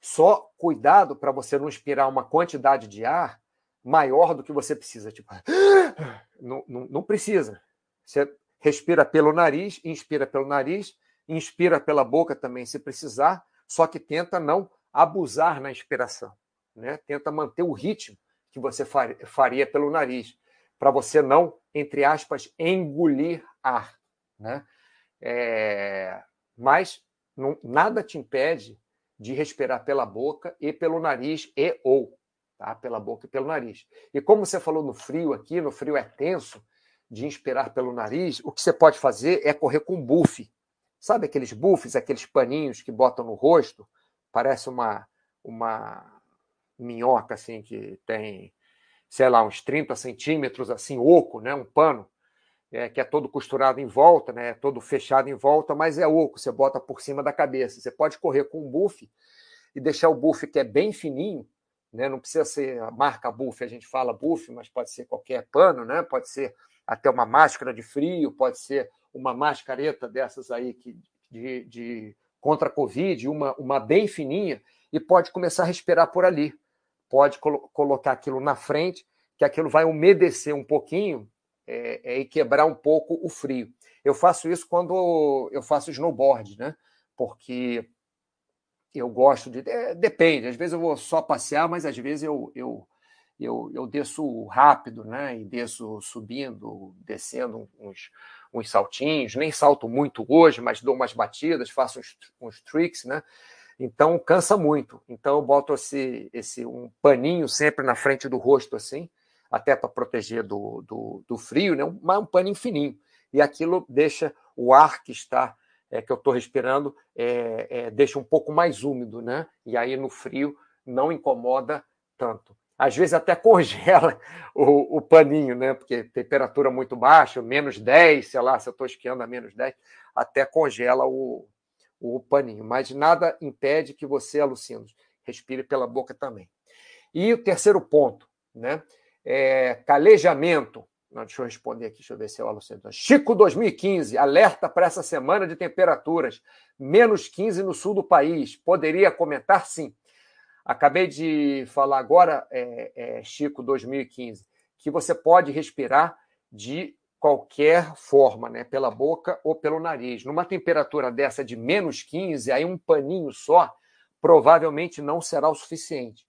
Só cuidado para você não inspirar uma quantidade de ar maior do que você precisa. Tipo, não, não, não precisa. Você respira pelo nariz, inspira pelo nariz, inspira pela boca também, se precisar, só que tenta não abusar na inspiração. Né? Tenta manter o ritmo que você faria pelo nariz, para você não, entre aspas, engolir ar. Né? É... Mas não, nada te impede de respirar pela boca e pelo nariz e ou, tá? Pela boca e pelo nariz. E como você falou no frio aqui, no frio é tenso de inspirar pelo nariz, o que você pode fazer é correr com buff. Sabe aqueles buffs, aqueles paninhos que botam no rosto? Parece uma uma minhoca assim que tem, sei lá, uns 30 centímetros assim, oco, né? Um pano é, que é todo costurado em volta, né, todo fechado em volta, mas é oco, você bota por cima da cabeça. Você pode correr com um buff e deixar o buff que é bem fininho, né, não precisa ser a marca buff, a gente fala buff, mas pode ser qualquer pano, né, pode ser até uma máscara de frio, pode ser uma mascareta dessas aí que, de, de contra a Covid, uma, uma bem fininha, e pode começar a respirar por ali. Pode colo colocar aquilo na frente, que aquilo vai umedecer um pouquinho é, é, e quebrar um pouco o frio. Eu faço isso quando eu faço snowboard, né? Porque eu gosto de. É, depende, às vezes eu vou só passear, mas às vezes eu, eu, eu, eu desço rápido, né? E desço subindo, descendo uns, uns saltinhos. Nem salto muito hoje, mas dou umas batidas, faço uns, uns tricks, né? Então cansa muito. Então eu boto esse, esse um paninho sempre na frente do rosto assim até para proteger do, do, do, frio, né? um, um paninho fininho. E aquilo deixa o ar que está é, que eu estou respirando é, é, deixa um pouco mais úmido, né? E aí no frio não incomoda tanto. Às vezes até congela o, o paninho, né? Porque temperatura muito baixa, menos 10, sei lá, se eu estou esquiando a menos 10, até congela o, o paninho. Mas nada impede que você, alucinos, respire pela boca também. E o terceiro ponto, né? é, calejamento. Não, deixa eu responder aqui, deixa eu ver se é o Alucento. Chico 2015, alerta para essa semana de temperaturas, menos 15 no sul do país. Poderia comentar? Sim. Acabei de falar agora, é, é, Chico 2015, que você pode respirar de qualquer forma, né? pela boca ou pelo nariz. Numa temperatura dessa de menos 15, aí um paninho só provavelmente não será o suficiente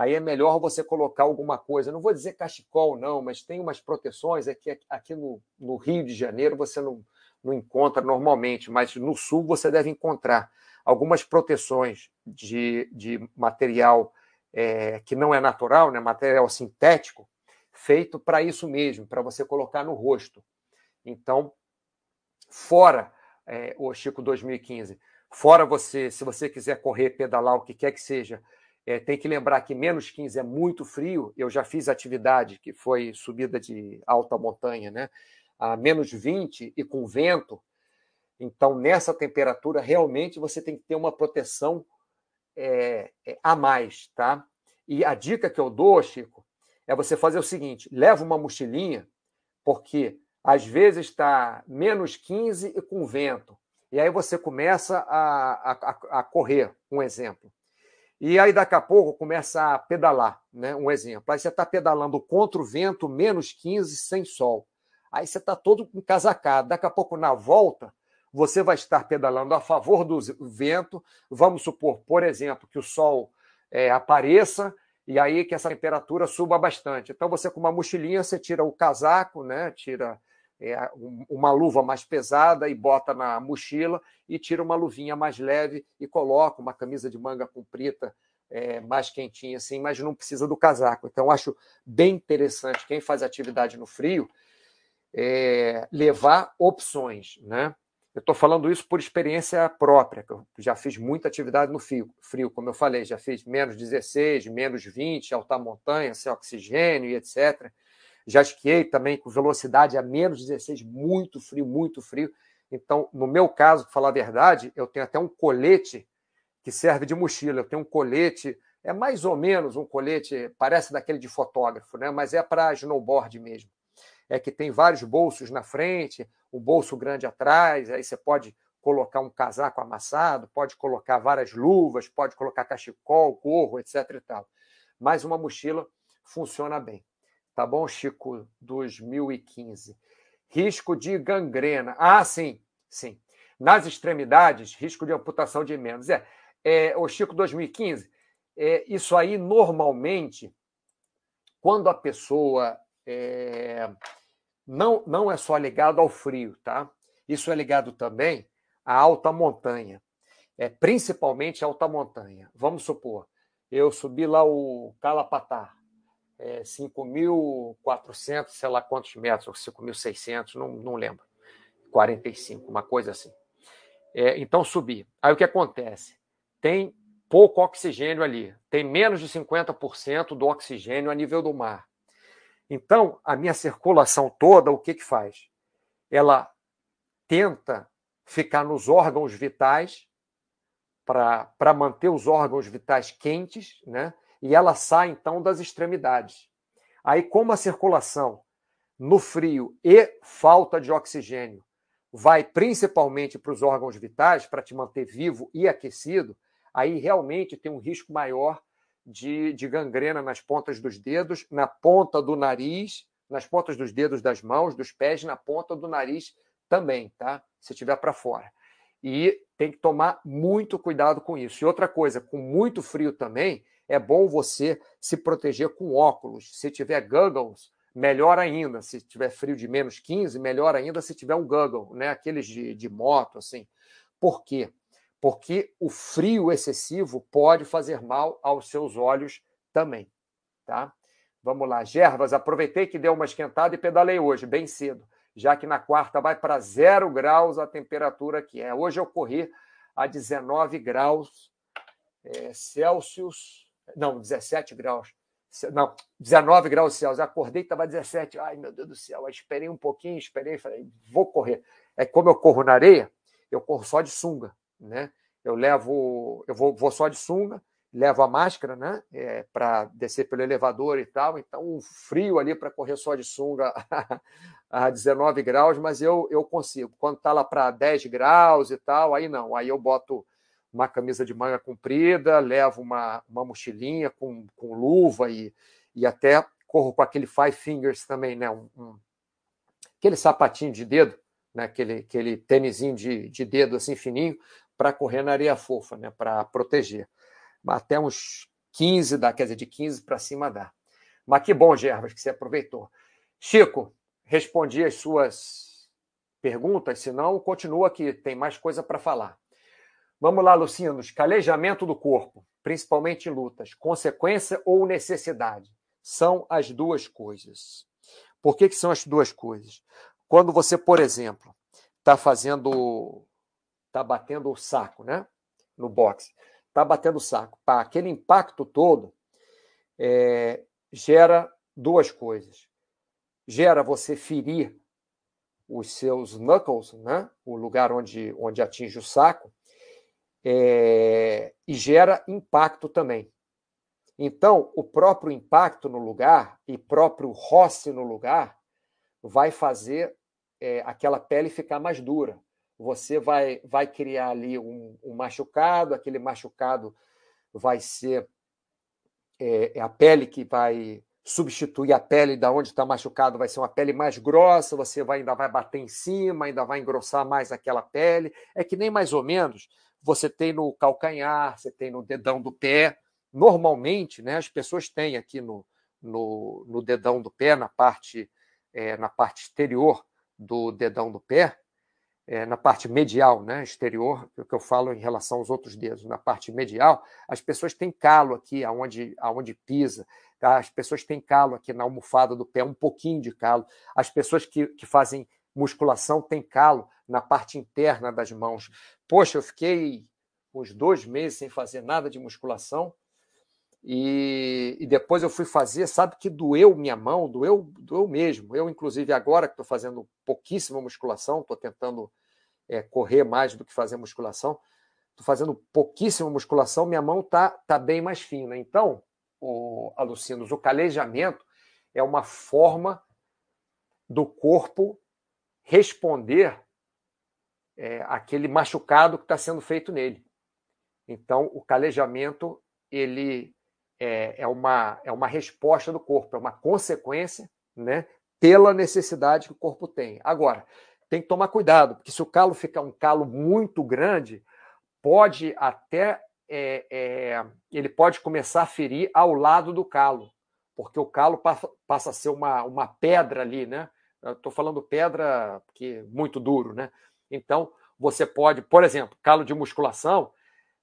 aí é melhor você colocar alguma coisa. Não vou dizer cachecol, não, mas tem umas proteções aqui, aqui no, no Rio de Janeiro você não, não encontra normalmente, mas no sul você deve encontrar algumas proteções de, de material é, que não é natural, né, material sintético, feito para isso mesmo, para você colocar no rosto. Então, fora é, o Chico 2015, fora você, se você quiser correr, pedalar, o que quer que seja, é, tem que lembrar que menos 15 é muito frio. Eu já fiz atividade que foi subida de alta montanha, né? A menos 20 e com vento. Então, nessa temperatura, realmente você tem que ter uma proteção é, é, a mais, tá? E a dica que eu dou, Chico, é você fazer o seguinte: leva uma mochilinha, porque às vezes está menos 15 e com vento. E aí você começa a, a, a correr, um exemplo. E aí, daqui a pouco, começa a pedalar, né? Um exemplo. Aí você está pedalando contra o vento, menos 15, sem sol. Aí você está todo encasacado. Daqui a pouco, na volta, você vai estar pedalando a favor do vento. Vamos supor, por exemplo, que o sol é, apareça e aí que essa temperatura suba bastante. Então, você com uma mochilinha, você tira o casaco, né? Tira é, uma luva mais pesada e bota na mochila e tira uma luvinha mais leve e coloca uma camisa de manga comprida é, mais quentinha assim, mas não precisa do casaco. Então acho bem interessante quem faz atividade no frio é, levar opções, né? Eu estou falando isso por experiência própria, que eu já fiz muita atividade no frio, frio, como eu falei, já fiz menos 16, menos 20, alta montanha, sem oxigênio e etc. Já esquiei também com velocidade a menos 16, muito frio, muito frio. Então, no meu caso, para falar a verdade, eu tenho até um colete que serve de mochila. Eu tenho um colete, é mais ou menos um colete, parece daquele de fotógrafo, né? mas é para snowboard mesmo. É que tem vários bolsos na frente, o bolso grande atrás, aí você pode colocar um casaco amassado, pode colocar várias luvas, pode colocar cachecol, gorro, etc. e tal. Mas uma mochila funciona bem. Tá bom, Chico? 2015. Risco de gangrena. Ah, sim, sim. Nas extremidades, risco de amputação de membros. É, é, o Chico 2015, é, isso aí normalmente, quando a pessoa é, não, não é só ligado ao frio, tá? Isso é ligado também à alta montanha, é, principalmente à alta montanha. Vamos supor, eu subi lá o Calapatá, é, 5.400, sei lá quantos metros, ou 5.600, não, não lembro, 45, uma coisa assim. É, então subi. Aí o que acontece? tem pouco oxigênio ali, tem menos de 50% do oxigênio a nível do mar. Então, a minha circulação toda, o que, que faz? Ela tenta ficar nos órgãos vitais para manter os órgãos vitais quentes, né? e ela sai então das extremidades. Aí, como a circulação no frio e falta de oxigênio vai principalmente para os órgãos vitais, para te manter vivo e aquecido, aí realmente tem um risco maior de, de gangrena nas pontas dos dedos, na ponta do nariz, nas pontas dos dedos das mãos, dos pés, na ponta do nariz também, tá? Se tiver para fora. E tem que tomar muito cuidado com isso. E outra coisa, com muito frio também, é bom você se proteger com óculos. Se tiver goggles, melhor ainda. Se tiver frio de menos 15, melhor ainda se tiver um goggle, né? Aqueles de, de moto, assim. Por quê? Porque o frio excessivo pode fazer mal aos seus olhos também, tá? Vamos lá, Gervas, aproveitei que deu uma esquentada e pedalei hoje, bem cedo, já que na quarta vai para zero graus a temperatura aqui. É, hoje eu corri a 19 graus é, Celsius, não, 17 graus, não, 19 graus Celsius. Acordei, estava 17. Ai, meu Deus do céu. Esperei um pouquinho, esperei, falei, vou correr. É como eu corro na areia, eu corro só de sunga né? Eu levo, eu vou, vou só de sunga, levo a máscara, né? É, para descer pelo elevador e tal. Então, o frio ali para correr só de sunga a 19 graus, mas eu, eu consigo. Quando está lá para 10 graus e tal, aí não. Aí eu boto uma camisa de manga comprida, levo uma, uma mochilinha com, com luva e, e até corro com aquele five fingers também, né? Um, um, aquele sapatinho de dedo, né? aquele, aquele tênisinho de, de dedo assim fininho, para correr na areia fofa, né, para proteger. Até uns 15 dá, quer dizer, de 15 para cima dá. Mas que bom, Gervas, que você aproveitou. Chico, respondi as suas perguntas, senão continua aqui, tem mais coisa para falar. Vamos lá, Lucinos. Calejamento do corpo, principalmente em lutas, consequência ou necessidade? São as duas coisas. Por que, que são as duas coisas? Quando você, por exemplo, está fazendo está batendo o saco, né? No boxe. Está batendo o saco. Pá, aquele impacto todo é, gera duas coisas. Gera você ferir os seus knuckles, né? o lugar onde, onde atinge o saco, é, e gera impacto também. Então, o próprio impacto no lugar e próprio roce no lugar vai fazer é, aquela pele ficar mais dura você vai, vai criar ali um, um machucado, aquele machucado vai ser é, é, a pele que vai substituir a pele da onde está machucado, vai ser uma pele mais grossa, você vai, ainda vai bater em cima, ainda vai engrossar mais aquela pele. É que nem mais ou menos você tem no calcanhar, você tem no dedão do pé. Normalmente, né, as pessoas têm aqui no, no, no dedão do pé, na parte, é, na parte exterior do dedão do pé, é, na parte medial, né, exterior, o que eu falo em relação aos outros dedos, na parte medial, as pessoas têm calo aqui, aonde, aonde pisa, tá? as pessoas têm calo aqui na almofada do pé, um pouquinho de calo, as pessoas que, que fazem musculação tem calo na parte interna das mãos. Poxa, eu fiquei uns dois meses sem fazer nada de musculação e, e depois eu fui fazer, sabe que doeu minha mão, doeu, doeu mesmo. Eu, inclusive, agora que estou fazendo pouquíssima musculação, estou tentando é, correr mais do que fazer musculação, estou fazendo pouquíssima musculação, minha mão está tá bem mais fina. Então, o, Alucinos, o calejamento é uma forma do corpo responder é, aquele machucado que está sendo feito nele. Então, o calejamento ele é, é, uma, é uma resposta do corpo, é uma consequência né, pela necessidade que o corpo tem. Agora, tem que tomar cuidado, porque se o calo ficar um calo muito grande, pode até é, é, ele pode começar a ferir ao lado do calo, porque o calo passa, a ser uma, uma pedra ali, né? Estou falando pedra que muito duro, né? Então você pode, por exemplo, calo de musculação,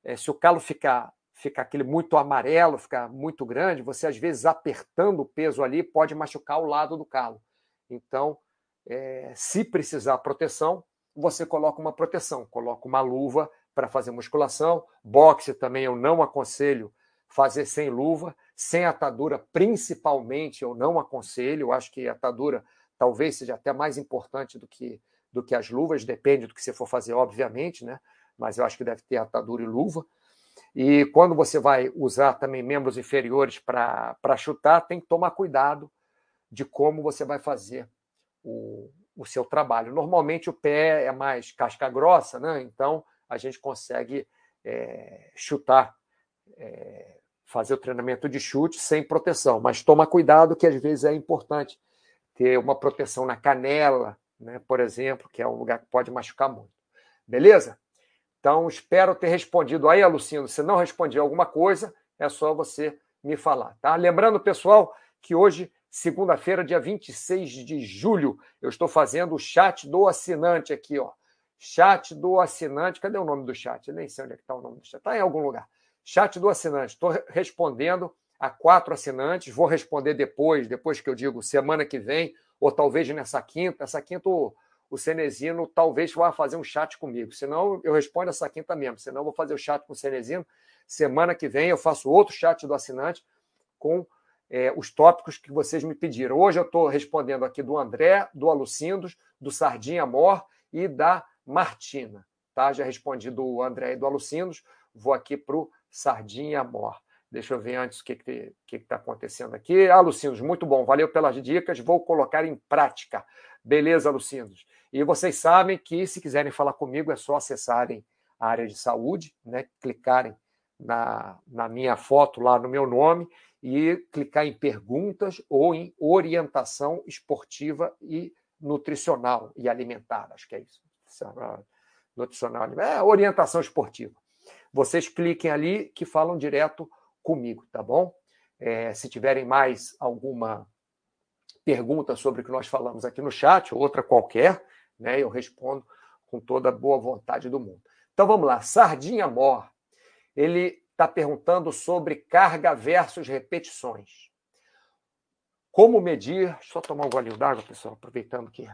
é, se o calo ficar ficar aquele muito amarelo, ficar muito grande, você às vezes apertando o peso ali pode machucar o lado do calo. Então, é, se precisar proteção, você coloca uma proteção, coloca uma luva para fazer musculação. Boxe também eu não aconselho fazer sem luva, sem atadura, principalmente eu não aconselho. Eu acho que atadura talvez seja até mais importante do que, do que as luvas, depende do que você for fazer, obviamente, né? Mas eu acho que deve ter atadura e luva. E quando você vai usar também membros inferiores para chutar, tem que tomar cuidado de como você vai fazer o, o seu trabalho. Normalmente o pé é mais casca grossa, né? então a gente consegue é, chutar, é, fazer o treinamento de chute sem proteção. Mas toma cuidado que às vezes é importante ter uma proteção na canela, né? por exemplo, que é um lugar que pode machucar muito. Beleza? Então, espero ter respondido aí, Alucino. Se não respondi alguma coisa, é só você me falar, tá? Lembrando, pessoal, que hoje, segunda-feira, dia 26 de julho, eu estou fazendo o chat do assinante aqui, ó. Chat do assinante. Cadê o nome do chat? Eu nem sei onde é que está o nome do chat. Está em algum lugar. Chat do assinante. Estou respondendo a quatro assinantes. Vou responder depois, depois que eu digo semana que vem, ou talvez nessa quinta. Essa quinta o Cenezino talvez vá fazer um chat comigo. Senão, eu respondo essa quinta mesmo. Senão, eu vou fazer o chat com o Cenezino. Semana que vem, eu faço outro chat do assinante com é, os tópicos que vocês me pediram. Hoje eu estou respondendo aqui do André, do Alucindos, do Sardinha Mor e da Martina. Tá? Já respondi do André e do Alucindos. Vou aqui para o Sardinha Mor. Deixa eu ver antes o que está que, que tá acontecendo aqui. Ah, muito bom. Valeu pelas dicas. Vou colocar em prática. Beleza, Lucindos. E vocês sabem que, se quiserem falar comigo, é só acessarem a área de saúde, né? clicarem na, na minha foto lá no meu nome e clicar em perguntas ou em orientação esportiva e nutricional e alimentar. Acho que é isso. Nutricional, é orientação esportiva. Vocês cliquem ali que falam direto comigo, tá bom? É, se tiverem mais alguma pergunta sobre o que nós falamos aqui no chat, ou outra qualquer, né, eu respondo com toda a boa vontade do mundo. Então vamos lá, Sardinha Mor, ele está perguntando sobre carga versus repetições. Como medir? Deixa eu só tomar um golinho d'água, pessoal, aproveitando que.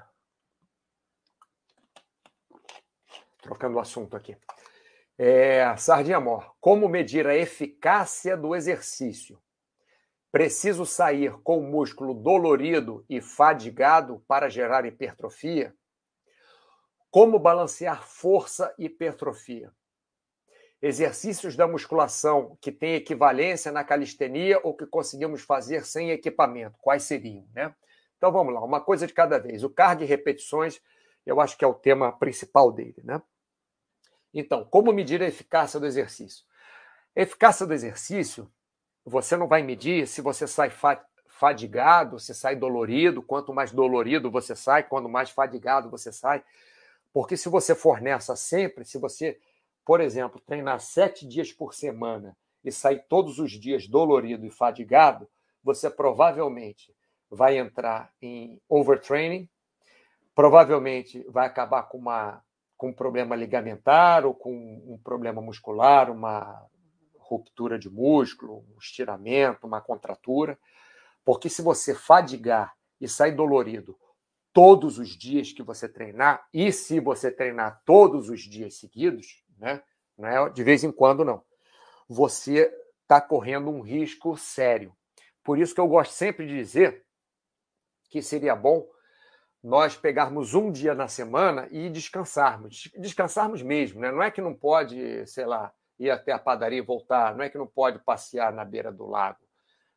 Trocando o assunto aqui. É, Sardinha Mor, como medir a eficácia do exercício? Preciso sair com o músculo dolorido e fadigado para gerar hipertrofia? Como balancear força e hipertrofia? Exercícios da musculação que têm equivalência na calistenia ou que conseguimos fazer sem equipamento, quais seriam, né? Então vamos lá, uma coisa de cada vez. O carga e repetições, eu acho que é o tema principal dele, né? Então, como medir a eficácia do exercício? A eficácia do exercício, você não vai medir se você sai fadigado, se sai dolorido, quanto mais dolorido você sai, quanto mais fadigado você sai. Porque se você for nessa sempre, se você, por exemplo, treinar sete dias por semana e sair todos os dias dolorido e fadigado, você provavelmente vai entrar em overtraining, provavelmente vai acabar com uma com um problema ligamentar ou com um problema muscular, uma ruptura de músculo, um estiramento, uma contratura. Porque se você fadigar e sair dolorido todos os dias que você treinar, e se você treinar todos os dias seguidos, né? Não é de vez em quando, não. Você está correndo um risco sério. Por isso que eu gosto sempre de dizer que seria bom nós pegarmos um dia na semana e descansarmos. Descansarmos mesmo, né? Não é que não pode, sei lá, ir até a padaria e voltar, não é que não pode passear na beira do lago.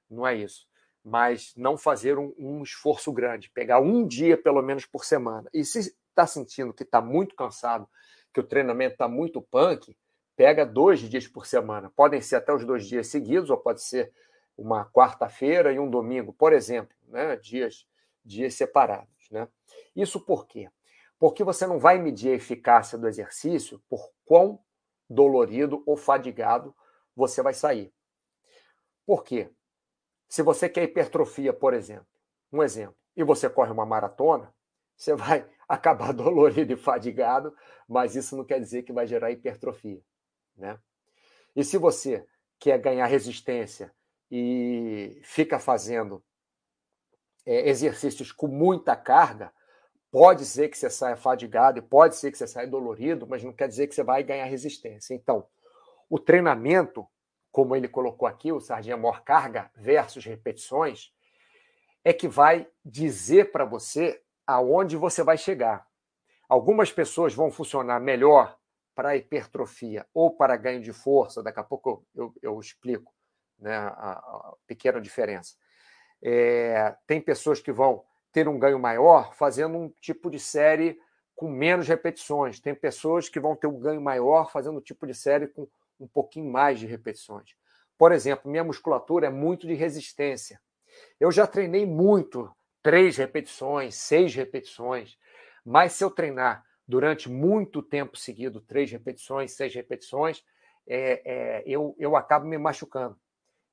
Não é isso. Mas não fazer um, um esforço grande, pegar um dia pelo menos por semana. E se está sentindo que está muito cansado, que o treinamento está muito punk, pega dois dias por semana. Podem ser até os dois dias seguidos, ou pode ser uma quarta-feira e um domingo, por exemplo, né? dias, dias separados. Né? Isso por quê? Porque você não vai medir a eficácia do exercício por quão dolorido ou fadigado você vai sair. Por quê? Se você quer hipertrofia, por exemplo, um exemplo, e você corre uma maratona, você vai acabar dolorido e fadigado, mas isso não quer dizer que vai gerar hipertrofia. Né? E se você quer ganhar resistência e fica fazendo é, exercícios com muita carga, pode ser que você saia fadigado e pode ser que você saia dolorido, mas não quer dizer que você vai ganhar resistência. Então, o treinamento, como ele colocou aqui, o Sardinha Mor carga versus repetições, é que vai dizer para você aonde você vai chegar. Algumas pessoas vão funcionar melhor para hipertrofia ou para ganho de força, daqui a pouco eu, eu, explico né, a, a, pequena diferença. É, tem pessoas que vão ter um ganho maior fazendo um tipo de série com menos repetições, tem pessoas que vão ter um ganho maior fazendo um tipo de série com um pouquinho mais de repetições. Por exemplo, minha musculatura é muito de resistência. Eu já treinei muito, três repetições, seis repetições, mas se eu treinar durante muito tempo seguido, três repetições, seis repetições, é, é, eu, eu acabo me machucando.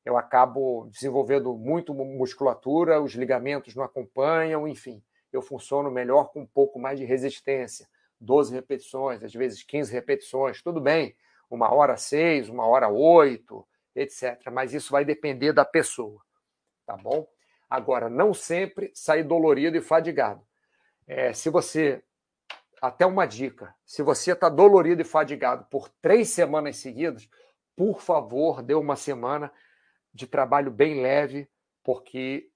Eu acabo desenvolvendo muito musculatura, os ligamentos não acompanham, enfim, eu funciono melhor com um pouco mais de resistência. 12 repetições, às vezes 15 repetições, tudo bem, uma hora seis, uma hora oito, etc. Mas isso vai depender da pessoa, tá bom? Agora, não sempre sair dolorido e fadigado. É, se você até uma dica: se você está dolorido e fadigado por três semanas seguidas, por favor, dê uma semana de trabalho bem leve, porque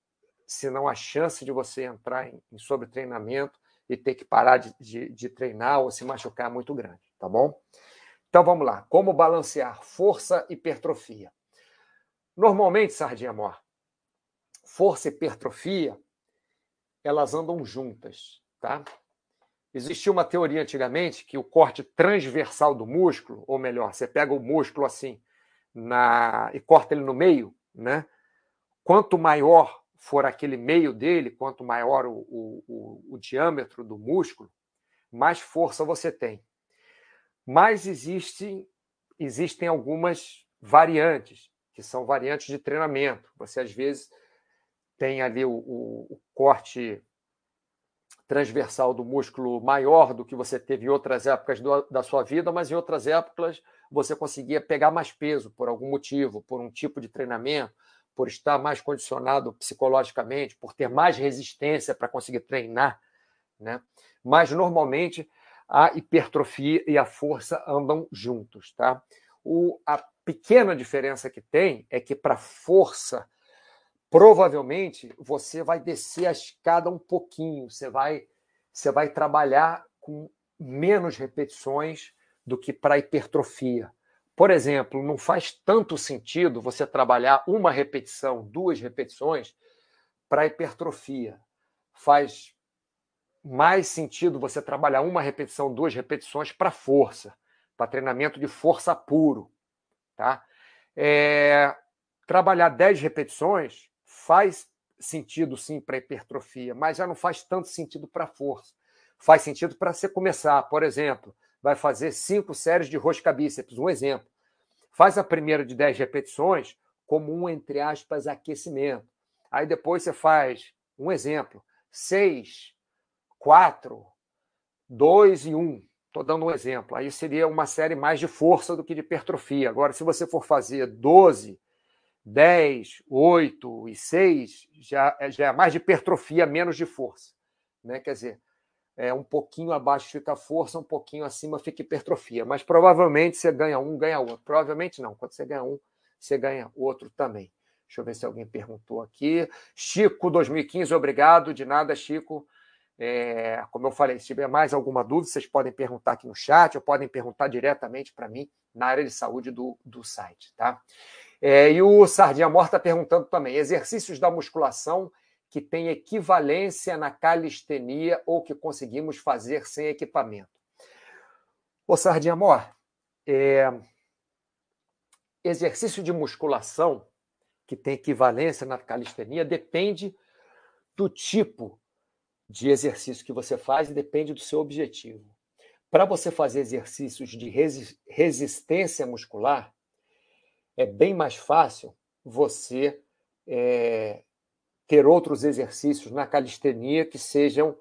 senão a chance de você entrar em, em sobretreinamento e ter que parar de, de, de treinar ou se machucar é muito grande, tá bom? Então vamos lá. Como balancear força e hipertrofia? Normalmente, Sardinha Mor, força e hipertrofia, elas andam juntas, tá? Existia uma teoria antigamente que o corte transversal do músculo, ou melhor, você pega o músculo assim na, e corta ele no meio, né? Quanto maior for aquele meio dele, quanto maior o, o, o, o diâmetro do músculo, mais força você tem. Mas existem, existem algumas variantes, que são variantes de treinamento. Você, às vezes, tem ali o, o corte transversal do músculo maior do que você teve em outras épocas do, da sua vida, mas em outras épocas você conseguia pegar mais peso por algum motivo, por um tipo de treinamento, por estar mais condicionado psicologicamente, por ter mais resistência para conseguir treinar, né? Mas normalmente a hipertrofia e a força andam juntos, tá? O, a pequena diferença que tem é que para força provavelmente você vai descer a escada um pouquinho, você vai, você vai trabalhar com menos repetições do que para hipertrofia. Por exemplo, não faz tanto sentido você trabalhar uma repetição, duas repetições para hipertrofia. Faz mais sentido você trabalhar uma repetição, duas repetições para força, para treinamento de força puro. Tá? É, trabalhar 10 repetições faz sentido sim para hipertrofia, mas já não faz tanto sentido para força. Faz sentido para você começar, por exemplo, vai fazer cinco séries de rosca bíceps, um exemplo. Faz a primeira de 10 repetições como um, entre aspas, aquecimento. Aí depois você faz, um exemplo, seis, quatro, dois e um. Estou dando um exemplo. Aí seria uma série mais de força do que de hipertrofia. Agora, se você for fazer 12 10, 8 e 6 já, já é mais de hipertrofia, menos de força. né? Quer dizer, é, um pouquinho abaixo fica força, um pouquinho acima fica hipertrofia. Mas provavelmente você ganha um, ganha outro. Provavelmente não. Quando você ganha um, você ganha outro também. Deixa eu ver se alguém perguntou aqui. Chico 2015, obrigado. De nada, Chico. É, como eu falei, se tiver mais alguma dúvida, vocês podem perguntar aqui no chat ou podem perguntar diretamente para mim na área de saúde do, do site. Tá? É, e o Sardinha Morta está perguntando também: exercícios da musculação que têm equivalência na calistenia ou que conseguimos fazer sem equipamento. Ô Sardinha Morta, é, exercício de musculação que tem equivalência na calistenia depende do tipo de exercício que você faz e depende do seu objetivo. Para você fazer exercícios de resistência muscular, é bem mais fácil você é, ter outros exercícios na calistenia que sejam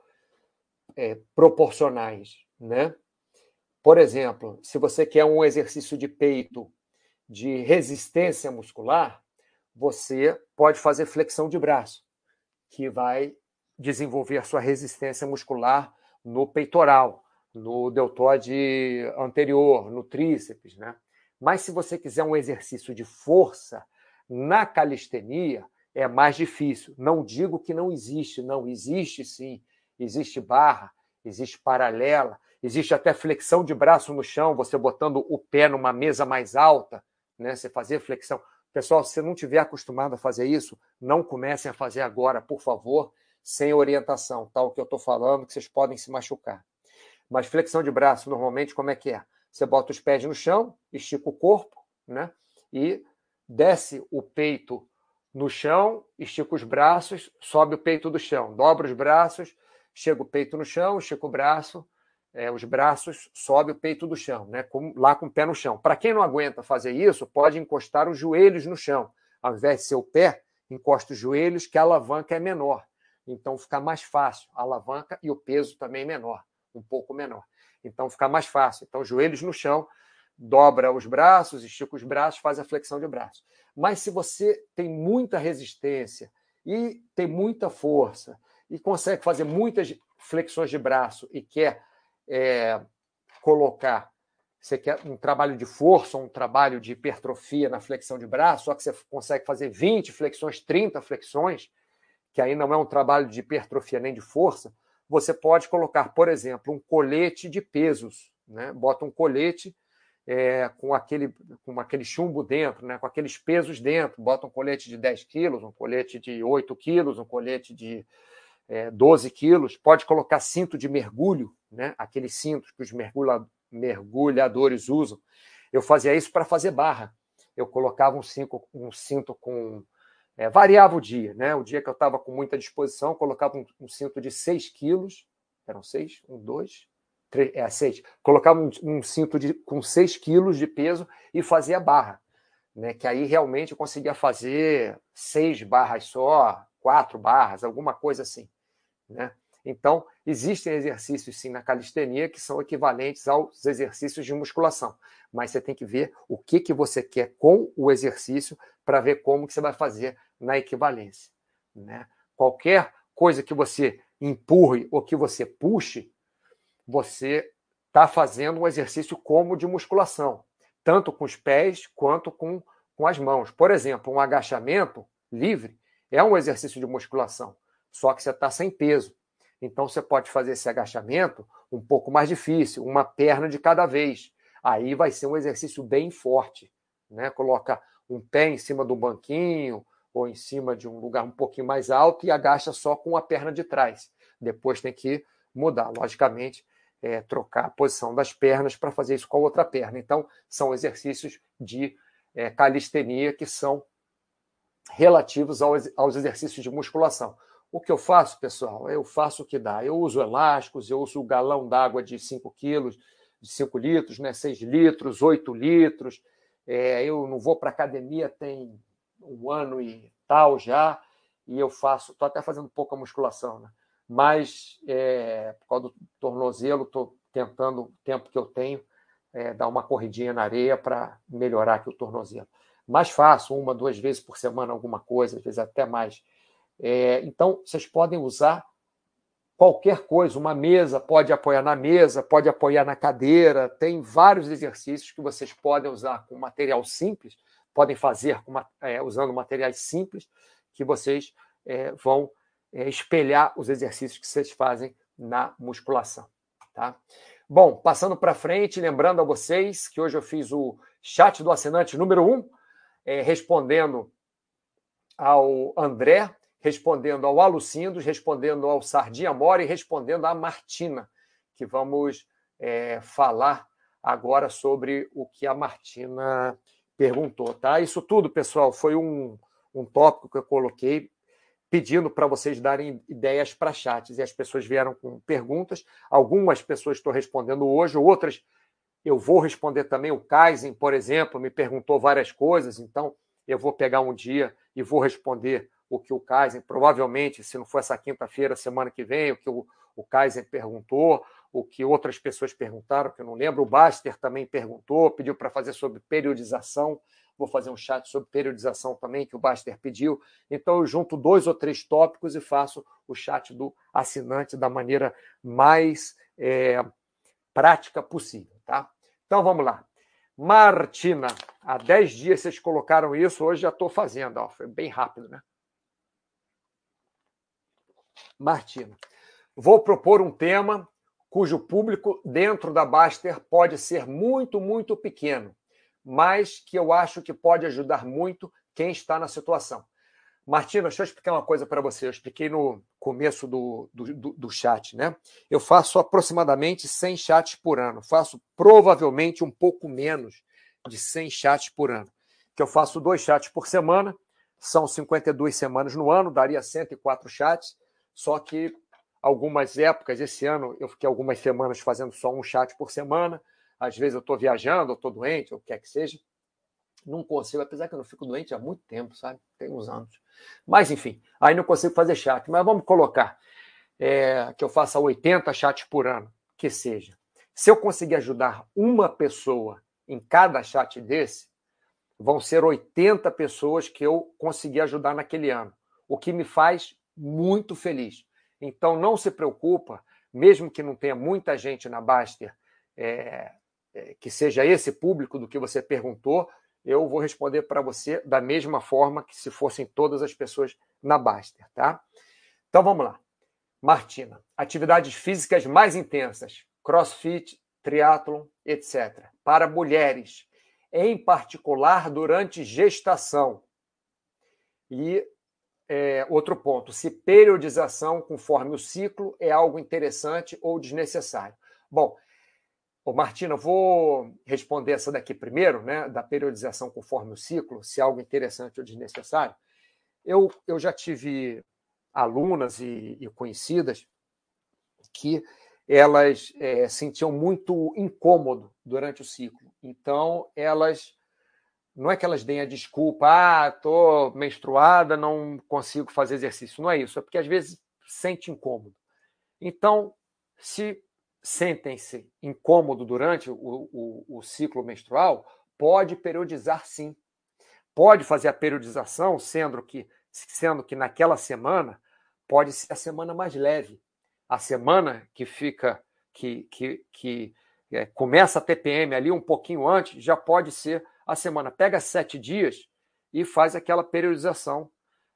é, proporcionais, né? Por exemplo, se você quer um exercício de peito de resistência muscular, você pode fazer flexão de braço, que vai desenvolver sua resistência muscular no peitoral, no deltoide anterior, no tríceps, né? Mas se você quiser um exercício de força na calistenia, é mais difícil. Não digo que não existe, não existe sim. Existe barra, existe paralela, existe até flexão de braço no chão, você botando o pé numa mesa mais alta, né? Você fazer flexão. Pessoal, se você não tiver acostumado a fazer isso, não comecem a fazer agora, por favor, sem orientação, tal tá? que eu estou falando, que vocês podem se machucar. Mas flexão de braço, normalmente, como é que é? Você bota os pés no chão, estica o corpo, né? E desce o peito no chão, estica os braços, sobe o peito do chão, dobra os braços, chega o peito no chão, estica o braço, é, os braços, sobe o peito do chão, né? Com, lá com o pé no chão. Para quem não aguenta fazer isso, pode encostar os joelhos no chão. Ao invés de ser o pé, encosta os joelhos, que a alavanca é menor. Então fica mais fácil. A alavanca e o peso também menor, um pouco menor. Então fica mais fácil. Então, joelhos no chão, dobra os braços, estica os braços, faz a flexão de braço. Mas se você tem muita resistência e tem muita força e consegue fazer muitas flexões de braço e quer é, colocar, você quer um trabalho de força, um trabalho de hipertrofia na flexão de braço, só que você consegue fazer 20 flexões, 30 flexões, que aí não é um trabalho de hipertrofia nem de força, você pode colocar, por exemplo, um colete de pesos, né? Bota um colete é, com, aquele, com aquele chumbo dentro, né? com aqueles pesos dentro. Bota um colete de 10 quilos, um colete de 8 quilos, um colete de é, 12 quilos. Pode colocar cinto de mergulho, né? aqueles cintos que os mergulha, mergulhadores usam. Eu fazia isso para fazer barra. Eu colocava um cinto, um cinto com é, variava o dia, né? O dia que eu estava com muita disposição, colocava um, um, cinto de 6 quilos, eram 6? Um, dois, três, é, 6. Colocava um, um, cinto de, com 6 quilos de peso e fazia barra, né? Que aí realmente eu conseguia fazer seis barras só, quatro barras, alguma coisa assim, né? Então, existem exercícios, sim, na calistenia que são equivalentes aos exercícios de musculação. Mas você tem que ver o que, que você quer com o exercício para ver como que você vai fazer na equivalência. Né? Qualquer coisa que você empurre ou que você puxe, você está fazendo um exercício como de musculação, tanto com os pés quanto com, com as mãos. Por exemplo, um agachamento livre é um exercício de musculação, só que você está sem peso. Então você pode fazer esse agachamento um pouco mais difícil, uma perna de cada vez. Aí vai ser um exercício bem forte. Né? Coloca um pé em cima do banquinho, ou em cima de um lugar um pouquinho mais alto e agacha só com a perna de trás. Depois tem que mudar, logicamente, é, trocar a posição das pernas para fazer isso com a outra perna. Então, são exercícios de é, calistenia que são relativos aos, aos exercícios de musculação. O que eu faço, pessoal? Eu faço o que dá. Eu uso elásticos, eu uso o galão d'água de 5 quilos, de 5 litros, né? 6 litros, 8 litros. É, eu não vou para academia tem um ano e tal já, e eu faço, estou até fazendo pouca musculação, né? mas é, por causa do tornozelo, estou tentando, o tempo que eu tenho, é, dar uma corridinha na areia para melhorar aqui o tornozelo. Mas faço uma, duas vezes por semana alguma coisa, às vezes até mais. É, então, vocês podem usar qualquer coisa, uma mesa, pode apoiar na mesa, pode apoiar na cadeira, tem vários exercícios que vocês podem usar com material simples, podem fazer é, usando materiais simples, que vocês é, vão é, espelhar os exercícios que vocês fazem na musculação. Tá? Bom, passando para frente, lembrando a vocês que hoje eu fiz o chat do assinante número 1, um, é, respondendo ao André, respondendo ao Alucindos, respondendo ao Sardinha Mora e respondendo à Martina, que vamos é, falar agora sobre o que a Martina perguntou. Tá? Isso tudo, pessoal, foi um, um tópico que eu coloquei pedindo para vocês darem ideias para chats. E as pessoas vieram com perguntas. Algumas pessoas estou respondendo hoje, outras eu vou responder também. O Kaizen, por exemplo, me perguntou várias coisas, então eu vou pegar um dia e vou responder o que o Kaizen, provavelmente, se não for essa quinta-feira, semana que vem, o que o, o Kaizen perguntou, o que outras pessoas perguntaram, que eu não lembro. O Baster também perguntou, pediu para fazer sobre periodização. Vou fazer um chat sobre periodização também, que o Baster pediu. Então, eu junto dois ou três tópicos e faço o chat do assinante da maneira mais é, prática possível. Tá? Então, vamos lá. Martina, há 10 dias vocês colocaram isso, hoje já estou fazendo. Ó, foi bem rápido, né? Martina, vou propor um tema cujo público dentro da Baster pode ser muito, muito pequeno, mas que eu acho que pode ajudar muito quem está na situação. Martina, deixa eu explicar uma coisa para você. Eu expliquei no começo do, do, do, chat, né? Eu faço aproximadamente 100 chats por ano. Faço provavelmente um pouco menos de 100 chats por ano. Que eu faço dois chats por semana, são 52 semanas no ano, daria 104 chats. Só que algumas épocas, esse ano eu fiquei algumas semanas fazendo só um chat por semana. Às vezes eu estou viajando, eu estou doente, ou o que quer que seja. Não consigo, apesar que eu não fico doente há muito tempo, sabe? Tem uns anos. Mas, enfim, aí não consigo fazer chat. Mas vamos colocar é, que eu faça 80 chats por ano, que seja. Se eu conseguir ajudar uma pessoa em cada chat desse, vão ser 80 pessoas que eu consegui ajudar naquele ano, o que me faz muito feliz. Então, não se preocupa, mesmo que não tenha muita gente na Baster, é, é, que seja esse público do que você perguntou, eu vou responder para você da mesma forma que se fossem todas as pessoas na Baster, tá? Então, vamos lá. Martina, atividades físicas mais intensas, crossfit, triatlon, etc. Para mulheres, em particular durante gestação. E é, outro ponto, se periodização conforme o ciclo é algo interessante ou desnecessário. Bom, ô Martina, eu vou responder essa daqui primeiro, né, da periodização conforme o ciclo, se é algo interessante ou desnecessário. Eu, eu já tive alunas e, e conhecidas que elas é, sentiam muito incômodo durante o ciclo. Então, elas não é que elas deem a desculpa, ah, estou menstruada, não consigo fazer exercício. Não é isso, é porque às vezes sente incômodo. Então, se sentem-se incômodo durante o, o, o, ciclo menstrual, pode periodizar sim. Pode fazer a periodização, sendo que, sendo que naquela semana pode ser a semana mais leve. A semana que fica, que, que, que é, começa a TPM ali um pouquinho antes, já pode ser a semana. Pega sete dias e faz aquela periodização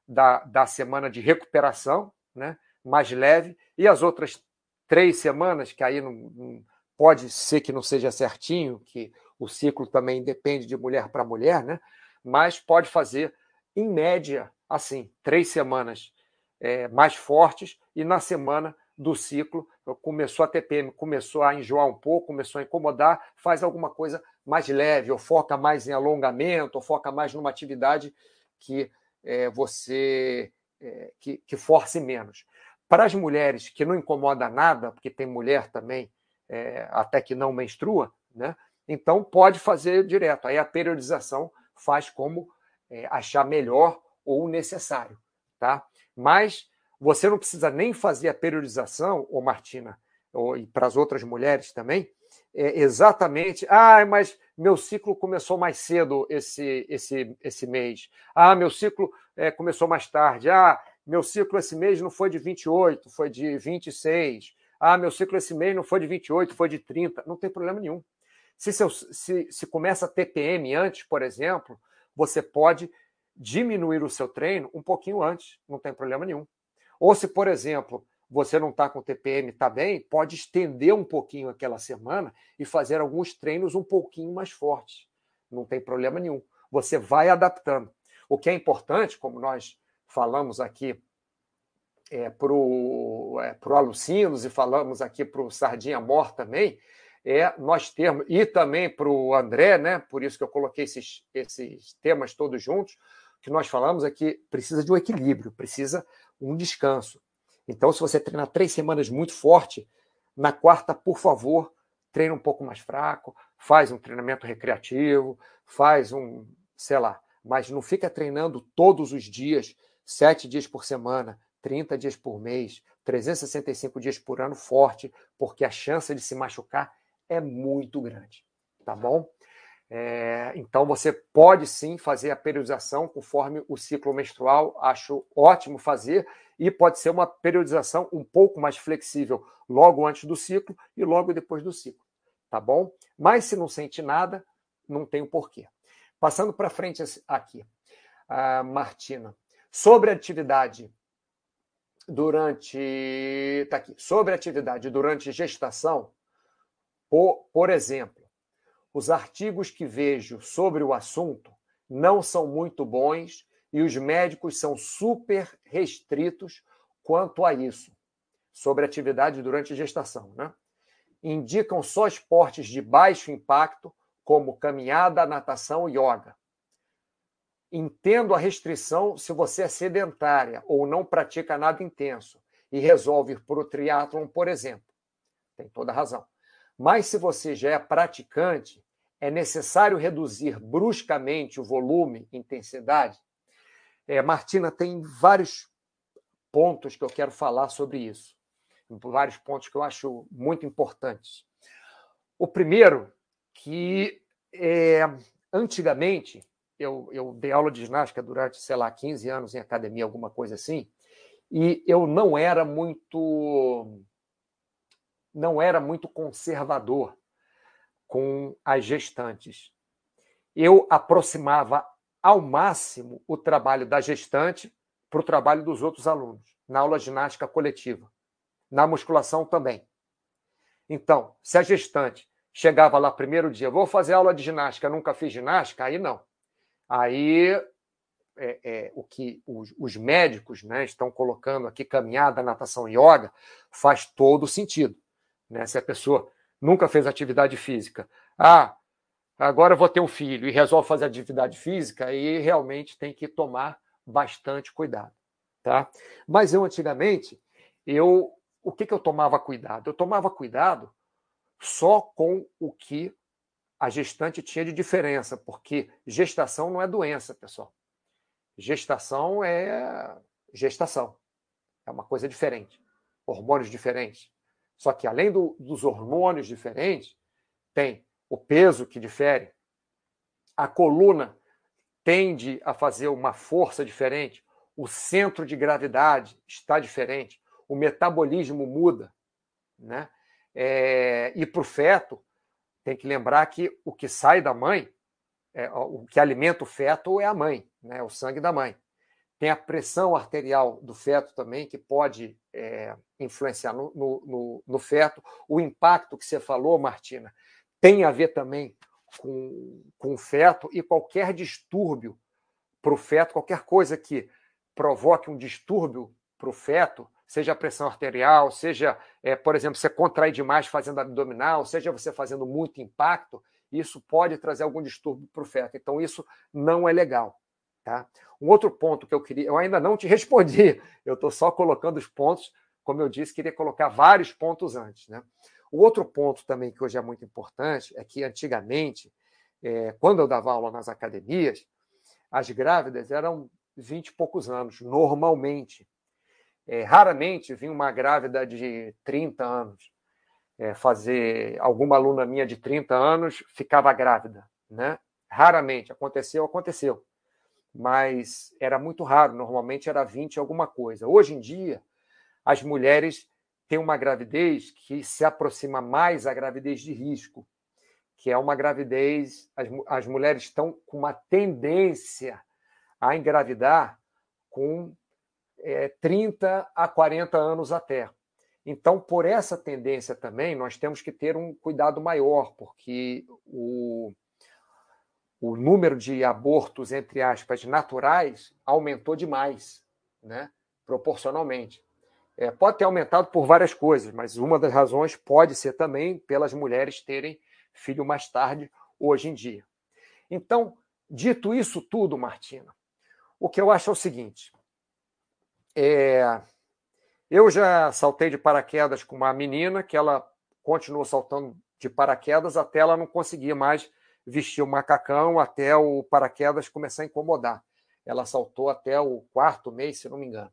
da, da semana de recuperação, né, mais leve, e as outras três semanas, que aí não, pode ser que não seja certinho, que o ciclo também depende de mulher para mulher, né? mas pode fazer, em média, assim, três semanas é, mais fortes, e na semana do ciclo começou a TPM, começou a enjoar um pouco, começou a incomodar, faz alguma coisa mais leve, ou foca mais em alongamento, ou foca mais numa atividade que é, você é, que, que, force menos. Para as mulheres que não incomoda nada, porque tem mulher também é, até que não menstrua, né? Então pode fazer direto. Aí a periodização faz como é, achar melhor ou necessário, tá? Mas você não precisa nem fazer a periodização, ou Martina, ou, e para as outras mulheres também, é exatamente. Ah, mas meu ciclo começou mais cedo esse, esse, esse mês. Ah, meu ciclo é, começou mais tarde. Ah, meu ciclo esse mês não foi de 28, foi de 26. Ah, meu ciclo esse mês não foi de 28, foi de 30. Não tem problema nenhum. Se, seu, se, se começa TPM antes, por exemplo, você pode diminuir o seu treino um pouquinho antes, não tem problema nenhum. Ou se, por exemplo, você não está com TPM, está bem, pode estender um pouquinho aquela semana e fazer alguns treinos um pouquinho mais fortes. Não tem problema nenhum. Você vai adaptando. O que é importante, como nós falamos aqui é, para o é, Alucinos e falamos aqui para o Sardinha Mor também, é nós termos, e também para o André, né? Por isso que eu coloquei esses, esses temas todos juntos, que nós falamos é precisa de um equilíbrio, precisa um descanso. Então, se você treinar três semanas muito forte, na quarta, por favor, treina um pouco mais fraco, faz um treinamento recreativo, faz um, sei lá, mas não fica treinando todos os dias, sete dias por semana, 30 dias por mês, 365 dias por ano forte, porque a chance de se machucar é muito grande, tá bom? É, então você pode sim fazer a periodização conforme o ciclo menstrual, acho ótimo fazer, e pode ser uma periodização um pouco mais flexível logo antes do ciclo e logo depois do ciclo, tá bom? Mas se não sente nada, não tem o um porquê. Passando para frente aqui, a Martina, sobre atividade durante. Tá aqui, sobre atividade durante gestação, por, por exemplo, os artigos que vejo sobre o assunto não são muito bons e os médicos são super restritos quanto a isso, sobre atividade durante a gestação. Né? Indicam só esportes de baixo impacto, como caminhada, natação e yoga. Entendo a restrição se você é sedentária ou não pratica nada intenso e resolve ir para o triatlon, por exemplo. Tem toda razão. Mas se você já é praticante, é necessário reduzir bruscamente o volume, intensidade? É, Martina, tem vários pontos que eu quero falar sobre isso. Vários pontos que eu acho muito importantes. O primeiro, que é, antigamente, eu, eu dei aula de ginástica durante, sei lá, 15 anos em academia, alguma coisa assim, e eu não era muito não era muito conservador com as gestantes. Eu aproximava ao máximo o trabalho da gestante para o trabalho dos outros alunos, na aula ginástica coletiva, na musculação também. Então, se a gestante chegava lá primeiro dia, vou fazer aula de ginástica, nunca fiz ginástica, aí não. Aí é, é, o que os, os médicos né, estão colocando aqui, caminhada, natação e yoga, faz todo sentido. Né? Se a pessoa nunca fez atividade física, ah, agora vou ter um filho e resolve fazer atividade física, aí realmente tem que tomar bastante cuidado. Tá? Mas eu, antigamente, eu o que, que eu tomava cuidado? Eu tomava cuidado só com o que a gestante tinha de diferença, porque gestação não é doença, pessoal. Gestação é gestação. É uma coisa diferente. Hormônios diferentes. Só que além do, dos hormônios diferentes, tem o peso que difere, a coluna tende a fazer uma força diferente, o centro de gravidade está diferente, o metabolismo muda, né? É, e para o feto, tem que lembrar que o que sai da mãe, é, o que alimenta o feto é a mãe, né? o sangue da mãe. Tem a pressão arterial do feto também, que pode é, influenciar no, no, no, feto. O impacto que você falou, Martina, tem a ver também com, com o feto e qualquer distúrbio para o feto, qualquer coisa que provoque um distúrbio para o feto, seja a pressão arterial, seja, é, por exemplo, você contrai demais fazendo abdominal, seja você fazendo muito impacto, isso pode trazer algum distúrbio para o feto. Então, isso não é legal. Tá? Um outro ponto que eu queria, eu ainda não te respondi, eu estou só colocando os pontos, como eu disse, queria colocar vários pontos antes. Né? O outro ponto também que hoje é muito importante é que antigamente, é, quando eu dava aula nas academias, as grávidas eram 20 e poucos anos, normalmente. É, raramente vinha uma grávida de 30 anos é, fazer. Alguma aluna minha de 30 anos ficava grávida. Né? Raramente. Aconteceu, aconteceu. Mas era muito raro, normalmente era 20 alguma coisa. Hoje em dia, as mulheres têm uma gravidez que se aproxima mais à gravidez de risco, que é uma gravidez. As, as mulheres estão com uma tendência a engravidar com é, 30 a 40 anos até. Então, por essa tendência também, nós temos que ter um cuidado maior, porque o, o número de abortos, entre aspas, naturais aumentou demais, né? proporcionalmente. É, pode ter aumentado por várias coisas, mas uma das razões pode ser também pelas mulheres terem filho mais tarde, hoje em dia. Então, dito isso tudo, Martina, o que eu acho é o seguinte: é, eu já saltei de paraquedas com uma menina que ela continuou saltando de paraquedas até ela não conseguir mais vestir o macacão, até o paraquedas começar a incomodar. Ela saltou até o quarto mês, se não me engano.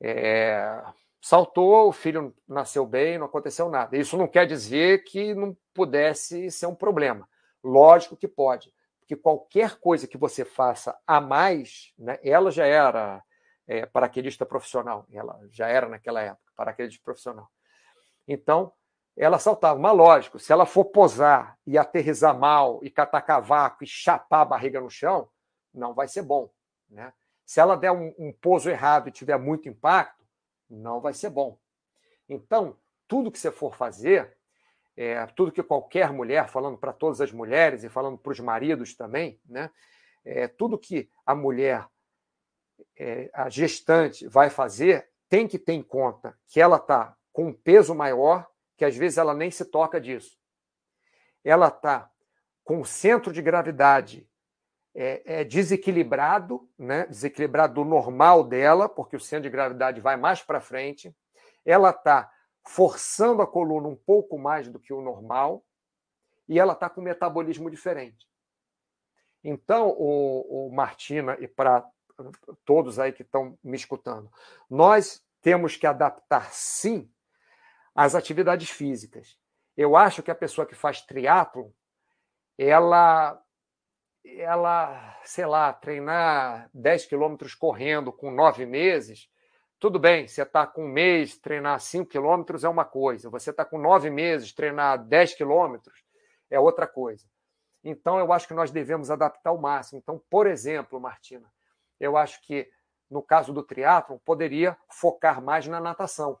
É, saltou, o filho nasceu bem, não aconteceu nada. Isso não quer dizer que não pudesse ser um problema. Lógico que pode, porque qualquer coisa que você faça a mais, né, ela já era é, paraquedista profissional, ela já era naquela época paraquedista profissional. Então, ela saltava. Mas, lógico, se ela for posar e aterrizar mal, e catar cavaco, e chapar a barriga no chão, não vai ser bom. Né? Se ela der um, um pouso errado e tiver muito impacto, não vai ser bom. Então, tudo que você for fazer, é, tudo que qualquer mulher, falando para todas as mulheres e falando para os maridos também, né, é, tudo que a mulher, é, a gestante, vai fazer, tem que ter em conta que ela está com um peso maior, que às vezes ela nem se toca disso. Ela está com o centro de gravidade é, é, desequilibrado, né? desequilibrado do normal dela, porque o centro de gravidade vai mais para frente. Ela está forçando a coluna um pouco mais do que o normal e ela está com um metabolismo diferente. Então, o, o Martina, e para todos aí que estão me escutando, nós temos que adaptar, sim, as atividades físicas. Eu acho que a pessoa que faz triatlo, ela ela, sei lá, treinar 10 quilômetros correndo com nove meses, tudo bem, você está com um mês, treinar 5 quilômetros é uma coisa, você está com nove meses, treinar 10 quilômetros é outra coisa. Então, eu acho que nós devemos adaptar ao máximo. Então, por exemplo, Martina, eu acho que no caso do triatlon, poderia focar mais na natação.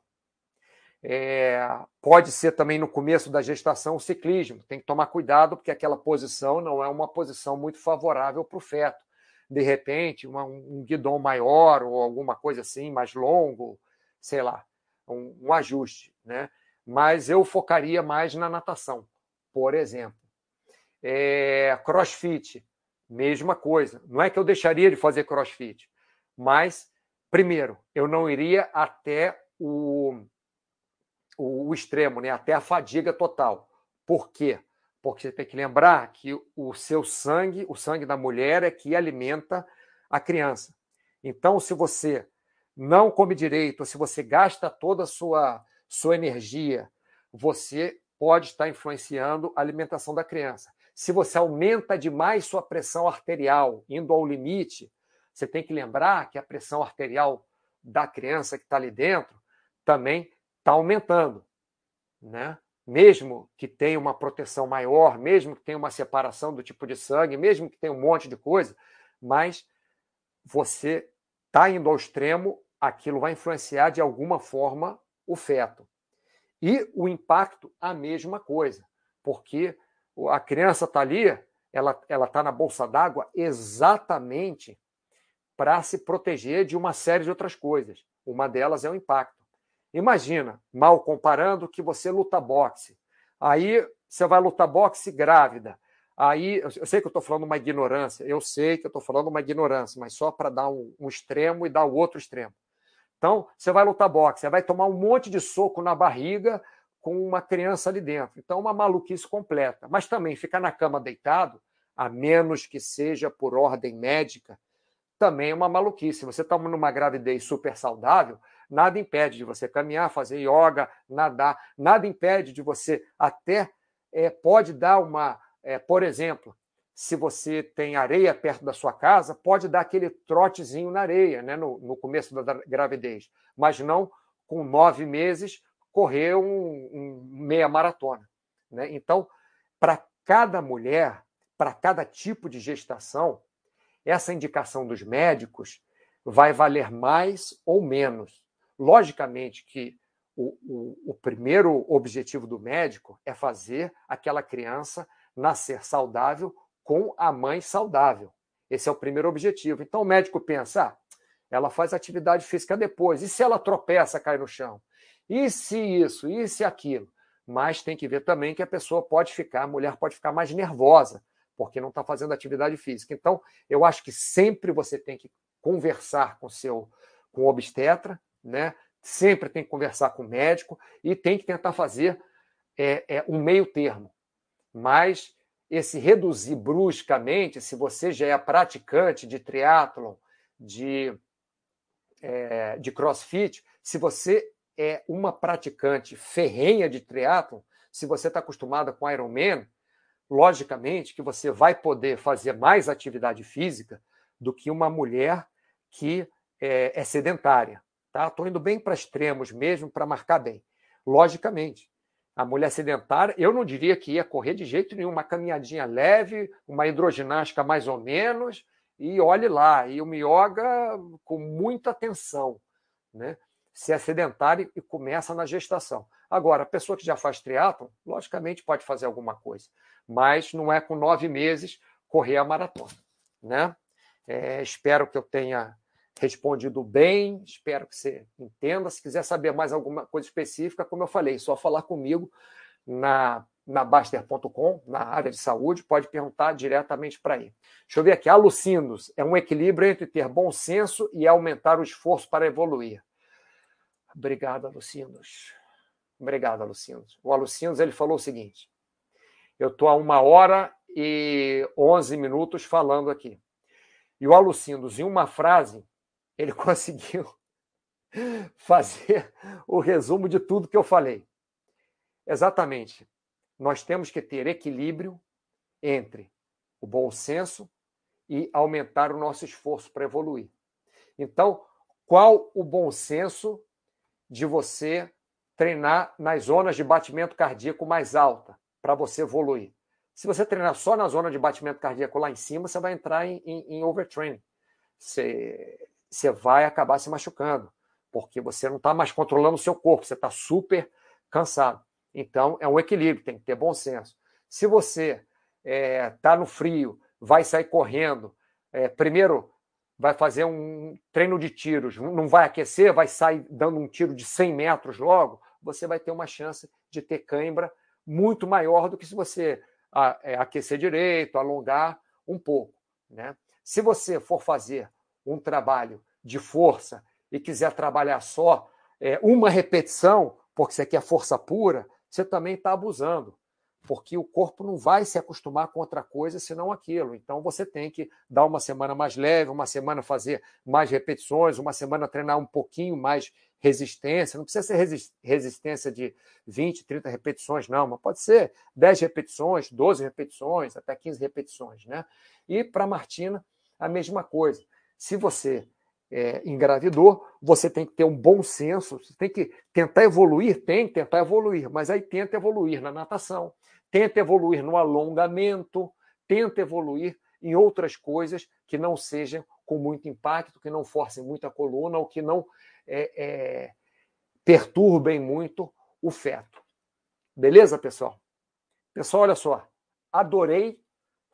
É, pode ser também no começo da gestação o ciclismo. Tem que tomar cuidado, porque aquela posição não é uma posição muito favorável para o feto. De repente, uma, um guidão maior ou alguma coisa assim, mais longo, sei lá, um, um ajuste. Né? Mas eu focaria mais na natação, por exemplo. É, crossfit, mesma coisa. Não é que eu deixaria de fazer crossfit, mas, primeiro, eu não iria até o o, o extremo, né? até a fadiga total. Por quê? Porque você tem que lembrar que o seu sangue, o sangue da mulher, é que alimenta a criança. Então, se você não come direito, se você gasta toda a sua, sua energia, você pode estar influenciando a alimentação da criança. Se você aumenta demais sua pressão arterial, indo ao limite, você tem que lembrar que a pressão arterial da criança que está ali dentro também está aumentando, né? Mesmo que tenha uma proteção maior, mesmo que tenha uma separação do tipo de sangue, mesmo que tenha um monte de coisa, mas você está indo ao extremo, aquilo vai influenciar de alguma forma o feto. E o impacto, a mesma coisa, porque a criança está ali, ela está na bolsa d'água exatamente para se proteger de uma série de outras coisas. Uma delas é o impacto. Imagina, mal comparando, que você luta boxe. Aí você vai lutar boxe grávida. Aí, eu sei que eu estou falando uma ignorância, eu sei que eu estou falando uma ignorância, mas só para dar um, um, extremo e dar o outro extremo. Então, você vai lutar boxe, você vai tomar um monte de soco na barriga com uma criança ali dentro. Então, uma maluquice completa. Mas também ficar na cama deitado, a menos que seja por ordem médica, também é uma maluquice. Você está numa gravidez super saudável, nada impede de você caminhar, fazer yoga, nadar, nada impede de você até é, pode dar uma, é, por exemplo, se você tem areia perto da sua casa, pode dar aquele trotezinho na areia, né, no, no começo da gravidez, mas não com nove meses correr um, um meia maratona. Né? Então, para cada mulher, para cada tipo de gestação, essa indicação dos médicos vai valer mais ou menos. Logicamente que o, o, o primeiro objetivo do médico é fazer aquela criança nascer saudável com a mãe saudável. Esse é o primeiro objetivo. Então o médico pensa, ah, ela faz atividade física depois. E se ela tropeça, cai no chão? E se isso? E se aquilo? Mas tem que ver também que a pessoa pode ficar, a mulher pode ficar mais nervosa, porque não está fazendo atividade física. Então, eu acho que sempre você tem que conversar com seu com o obstetra, né? Sempre tem que conversar com o médico e tem que tentar fazer é, é, um meio termo. Mas esse reduzir bruscamente, se você já é praticante de triatlon, de, é, de crossfit, se você é uma praticante ferrenha de triatlon, se você está acostumada com Ironman, logicamente que você vai poder fazer mais atividade física do que uma mulher que é, é sedentária. Estou tá? indo bem para extremos mesmo para marcar bem. Logicamente, a mulher sedentária, eu não diria que ia correr de jeito nenhum, uma caminhadinha leve, uma hidroginástica mais ou menos, e olhe lá, e uma yoga com muita atenção, né? Se é sedentário e começa na gestação. Agora, a pessoa que já faz triatlon, logicamente pode fazer alguma coisa, mas não é com nove meses correr a maratona, né? É, espero que eu tenha respondido bem, espero que você entenda. Se quiser saber mais alguma coisa específica, como eu falei, só falar comigo na, na Baster.com, na área de saúde, pode perguntar diretamente para ele. Deixa eu ver aqui. Alucindos é um equilíbrio entre ter bom senso e aumentar o esforço para evoluir. Obrigado, Alucindos. Obrigado, Alucindos. O Alucindos ele falou o seguinte: eu estou há uma hora e onze minutos falando aqui. E o Alucindos, em uma frase, ele conseguiu fazer o resumo de tudo que eu falei. Exatamente. Nós temos que ter equilíbrio entre o bom senso e aumentar o nosso esforço para evoluir. Então, qual o bom senso de você treinar nas zonas de batimento cardíaco mais alta para você evoluir? Se você treinar só na zona de batimento cardíaco lá em cima, você vai entrar em, em, em overtraining. Você, você vai acabar se machucando, porque você não está mais controlando o seu corpo, você está super cansado. Então, é um equilíbrio, tem que ter bom senso. Se você está é, tá no frio, vai sair correndo, é, primeiro vai fazer um treino de tiros, não vai aquecer, vai sair dando um tiro de 100 metros logo, você vai ter uma chance de ter cãibra muito maior do que se você é, aquecer direito, alongar um pouco. Né? Se você for fazer um trabalho de força e quiser trabalhar só é, uma repetição, porque você quer força pura, você também está abusando, porque o corpo não vai se acostumar com outra coisa senão aquilo. Então você tem que dar uma semana mais leve, uma semana fazer mais repetições, uma semana treinar um pouquinho mais resistência. Não precisa ser resistência de 20, 30 repetições, não, mas pode ser 10 repetições, 12 repetições, até 15 repetições. Né? E para a Martina, a mesma coisa. Se você é, engravidou, você tem que ter um bom senso, você tem que tentar evoluir, tem que tentar evoluir, mas aí tenta evoluir na natação, tenta evoluir no alongamento, tenta evoluir em outras coisas que não sejam com muito impacto, que não forcem muito a coluna ou que não é, é, perturbem muito o feto. Beleza, pessoal? Pessoal, olha só, adorei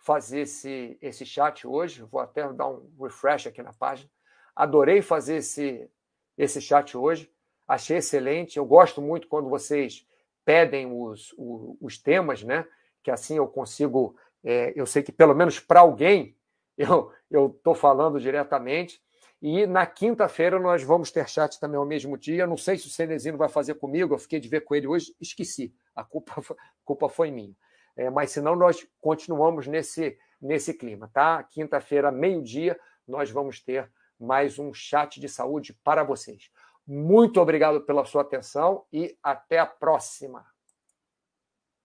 fazer esse, esse chat hoje. Vou até dar um refresh aqui na página. Adorei fazer esse, esse chat hoje. Achei excelente. Eu gosto muito quando vocês pedem os, os, os temas, né? Que assim eu consigo. É, eu sei que pelo menos para alguém eu estou falando diretamente. E na quinta-feira nós vamos ter chat também ao mesmo dia. Não sei se o Cenezino vai fazer comigo, eu fiquei de ver com ele hoje, esqueci. A culpa, a culpa foi minha. É, mas senão nós continuamos nesse, nesse clima, tá? Quinta-feira, meio-dia, nós vamos ter mais um chat de saúde para vocês. Muito obrigado pela sua atenção e até a próxima.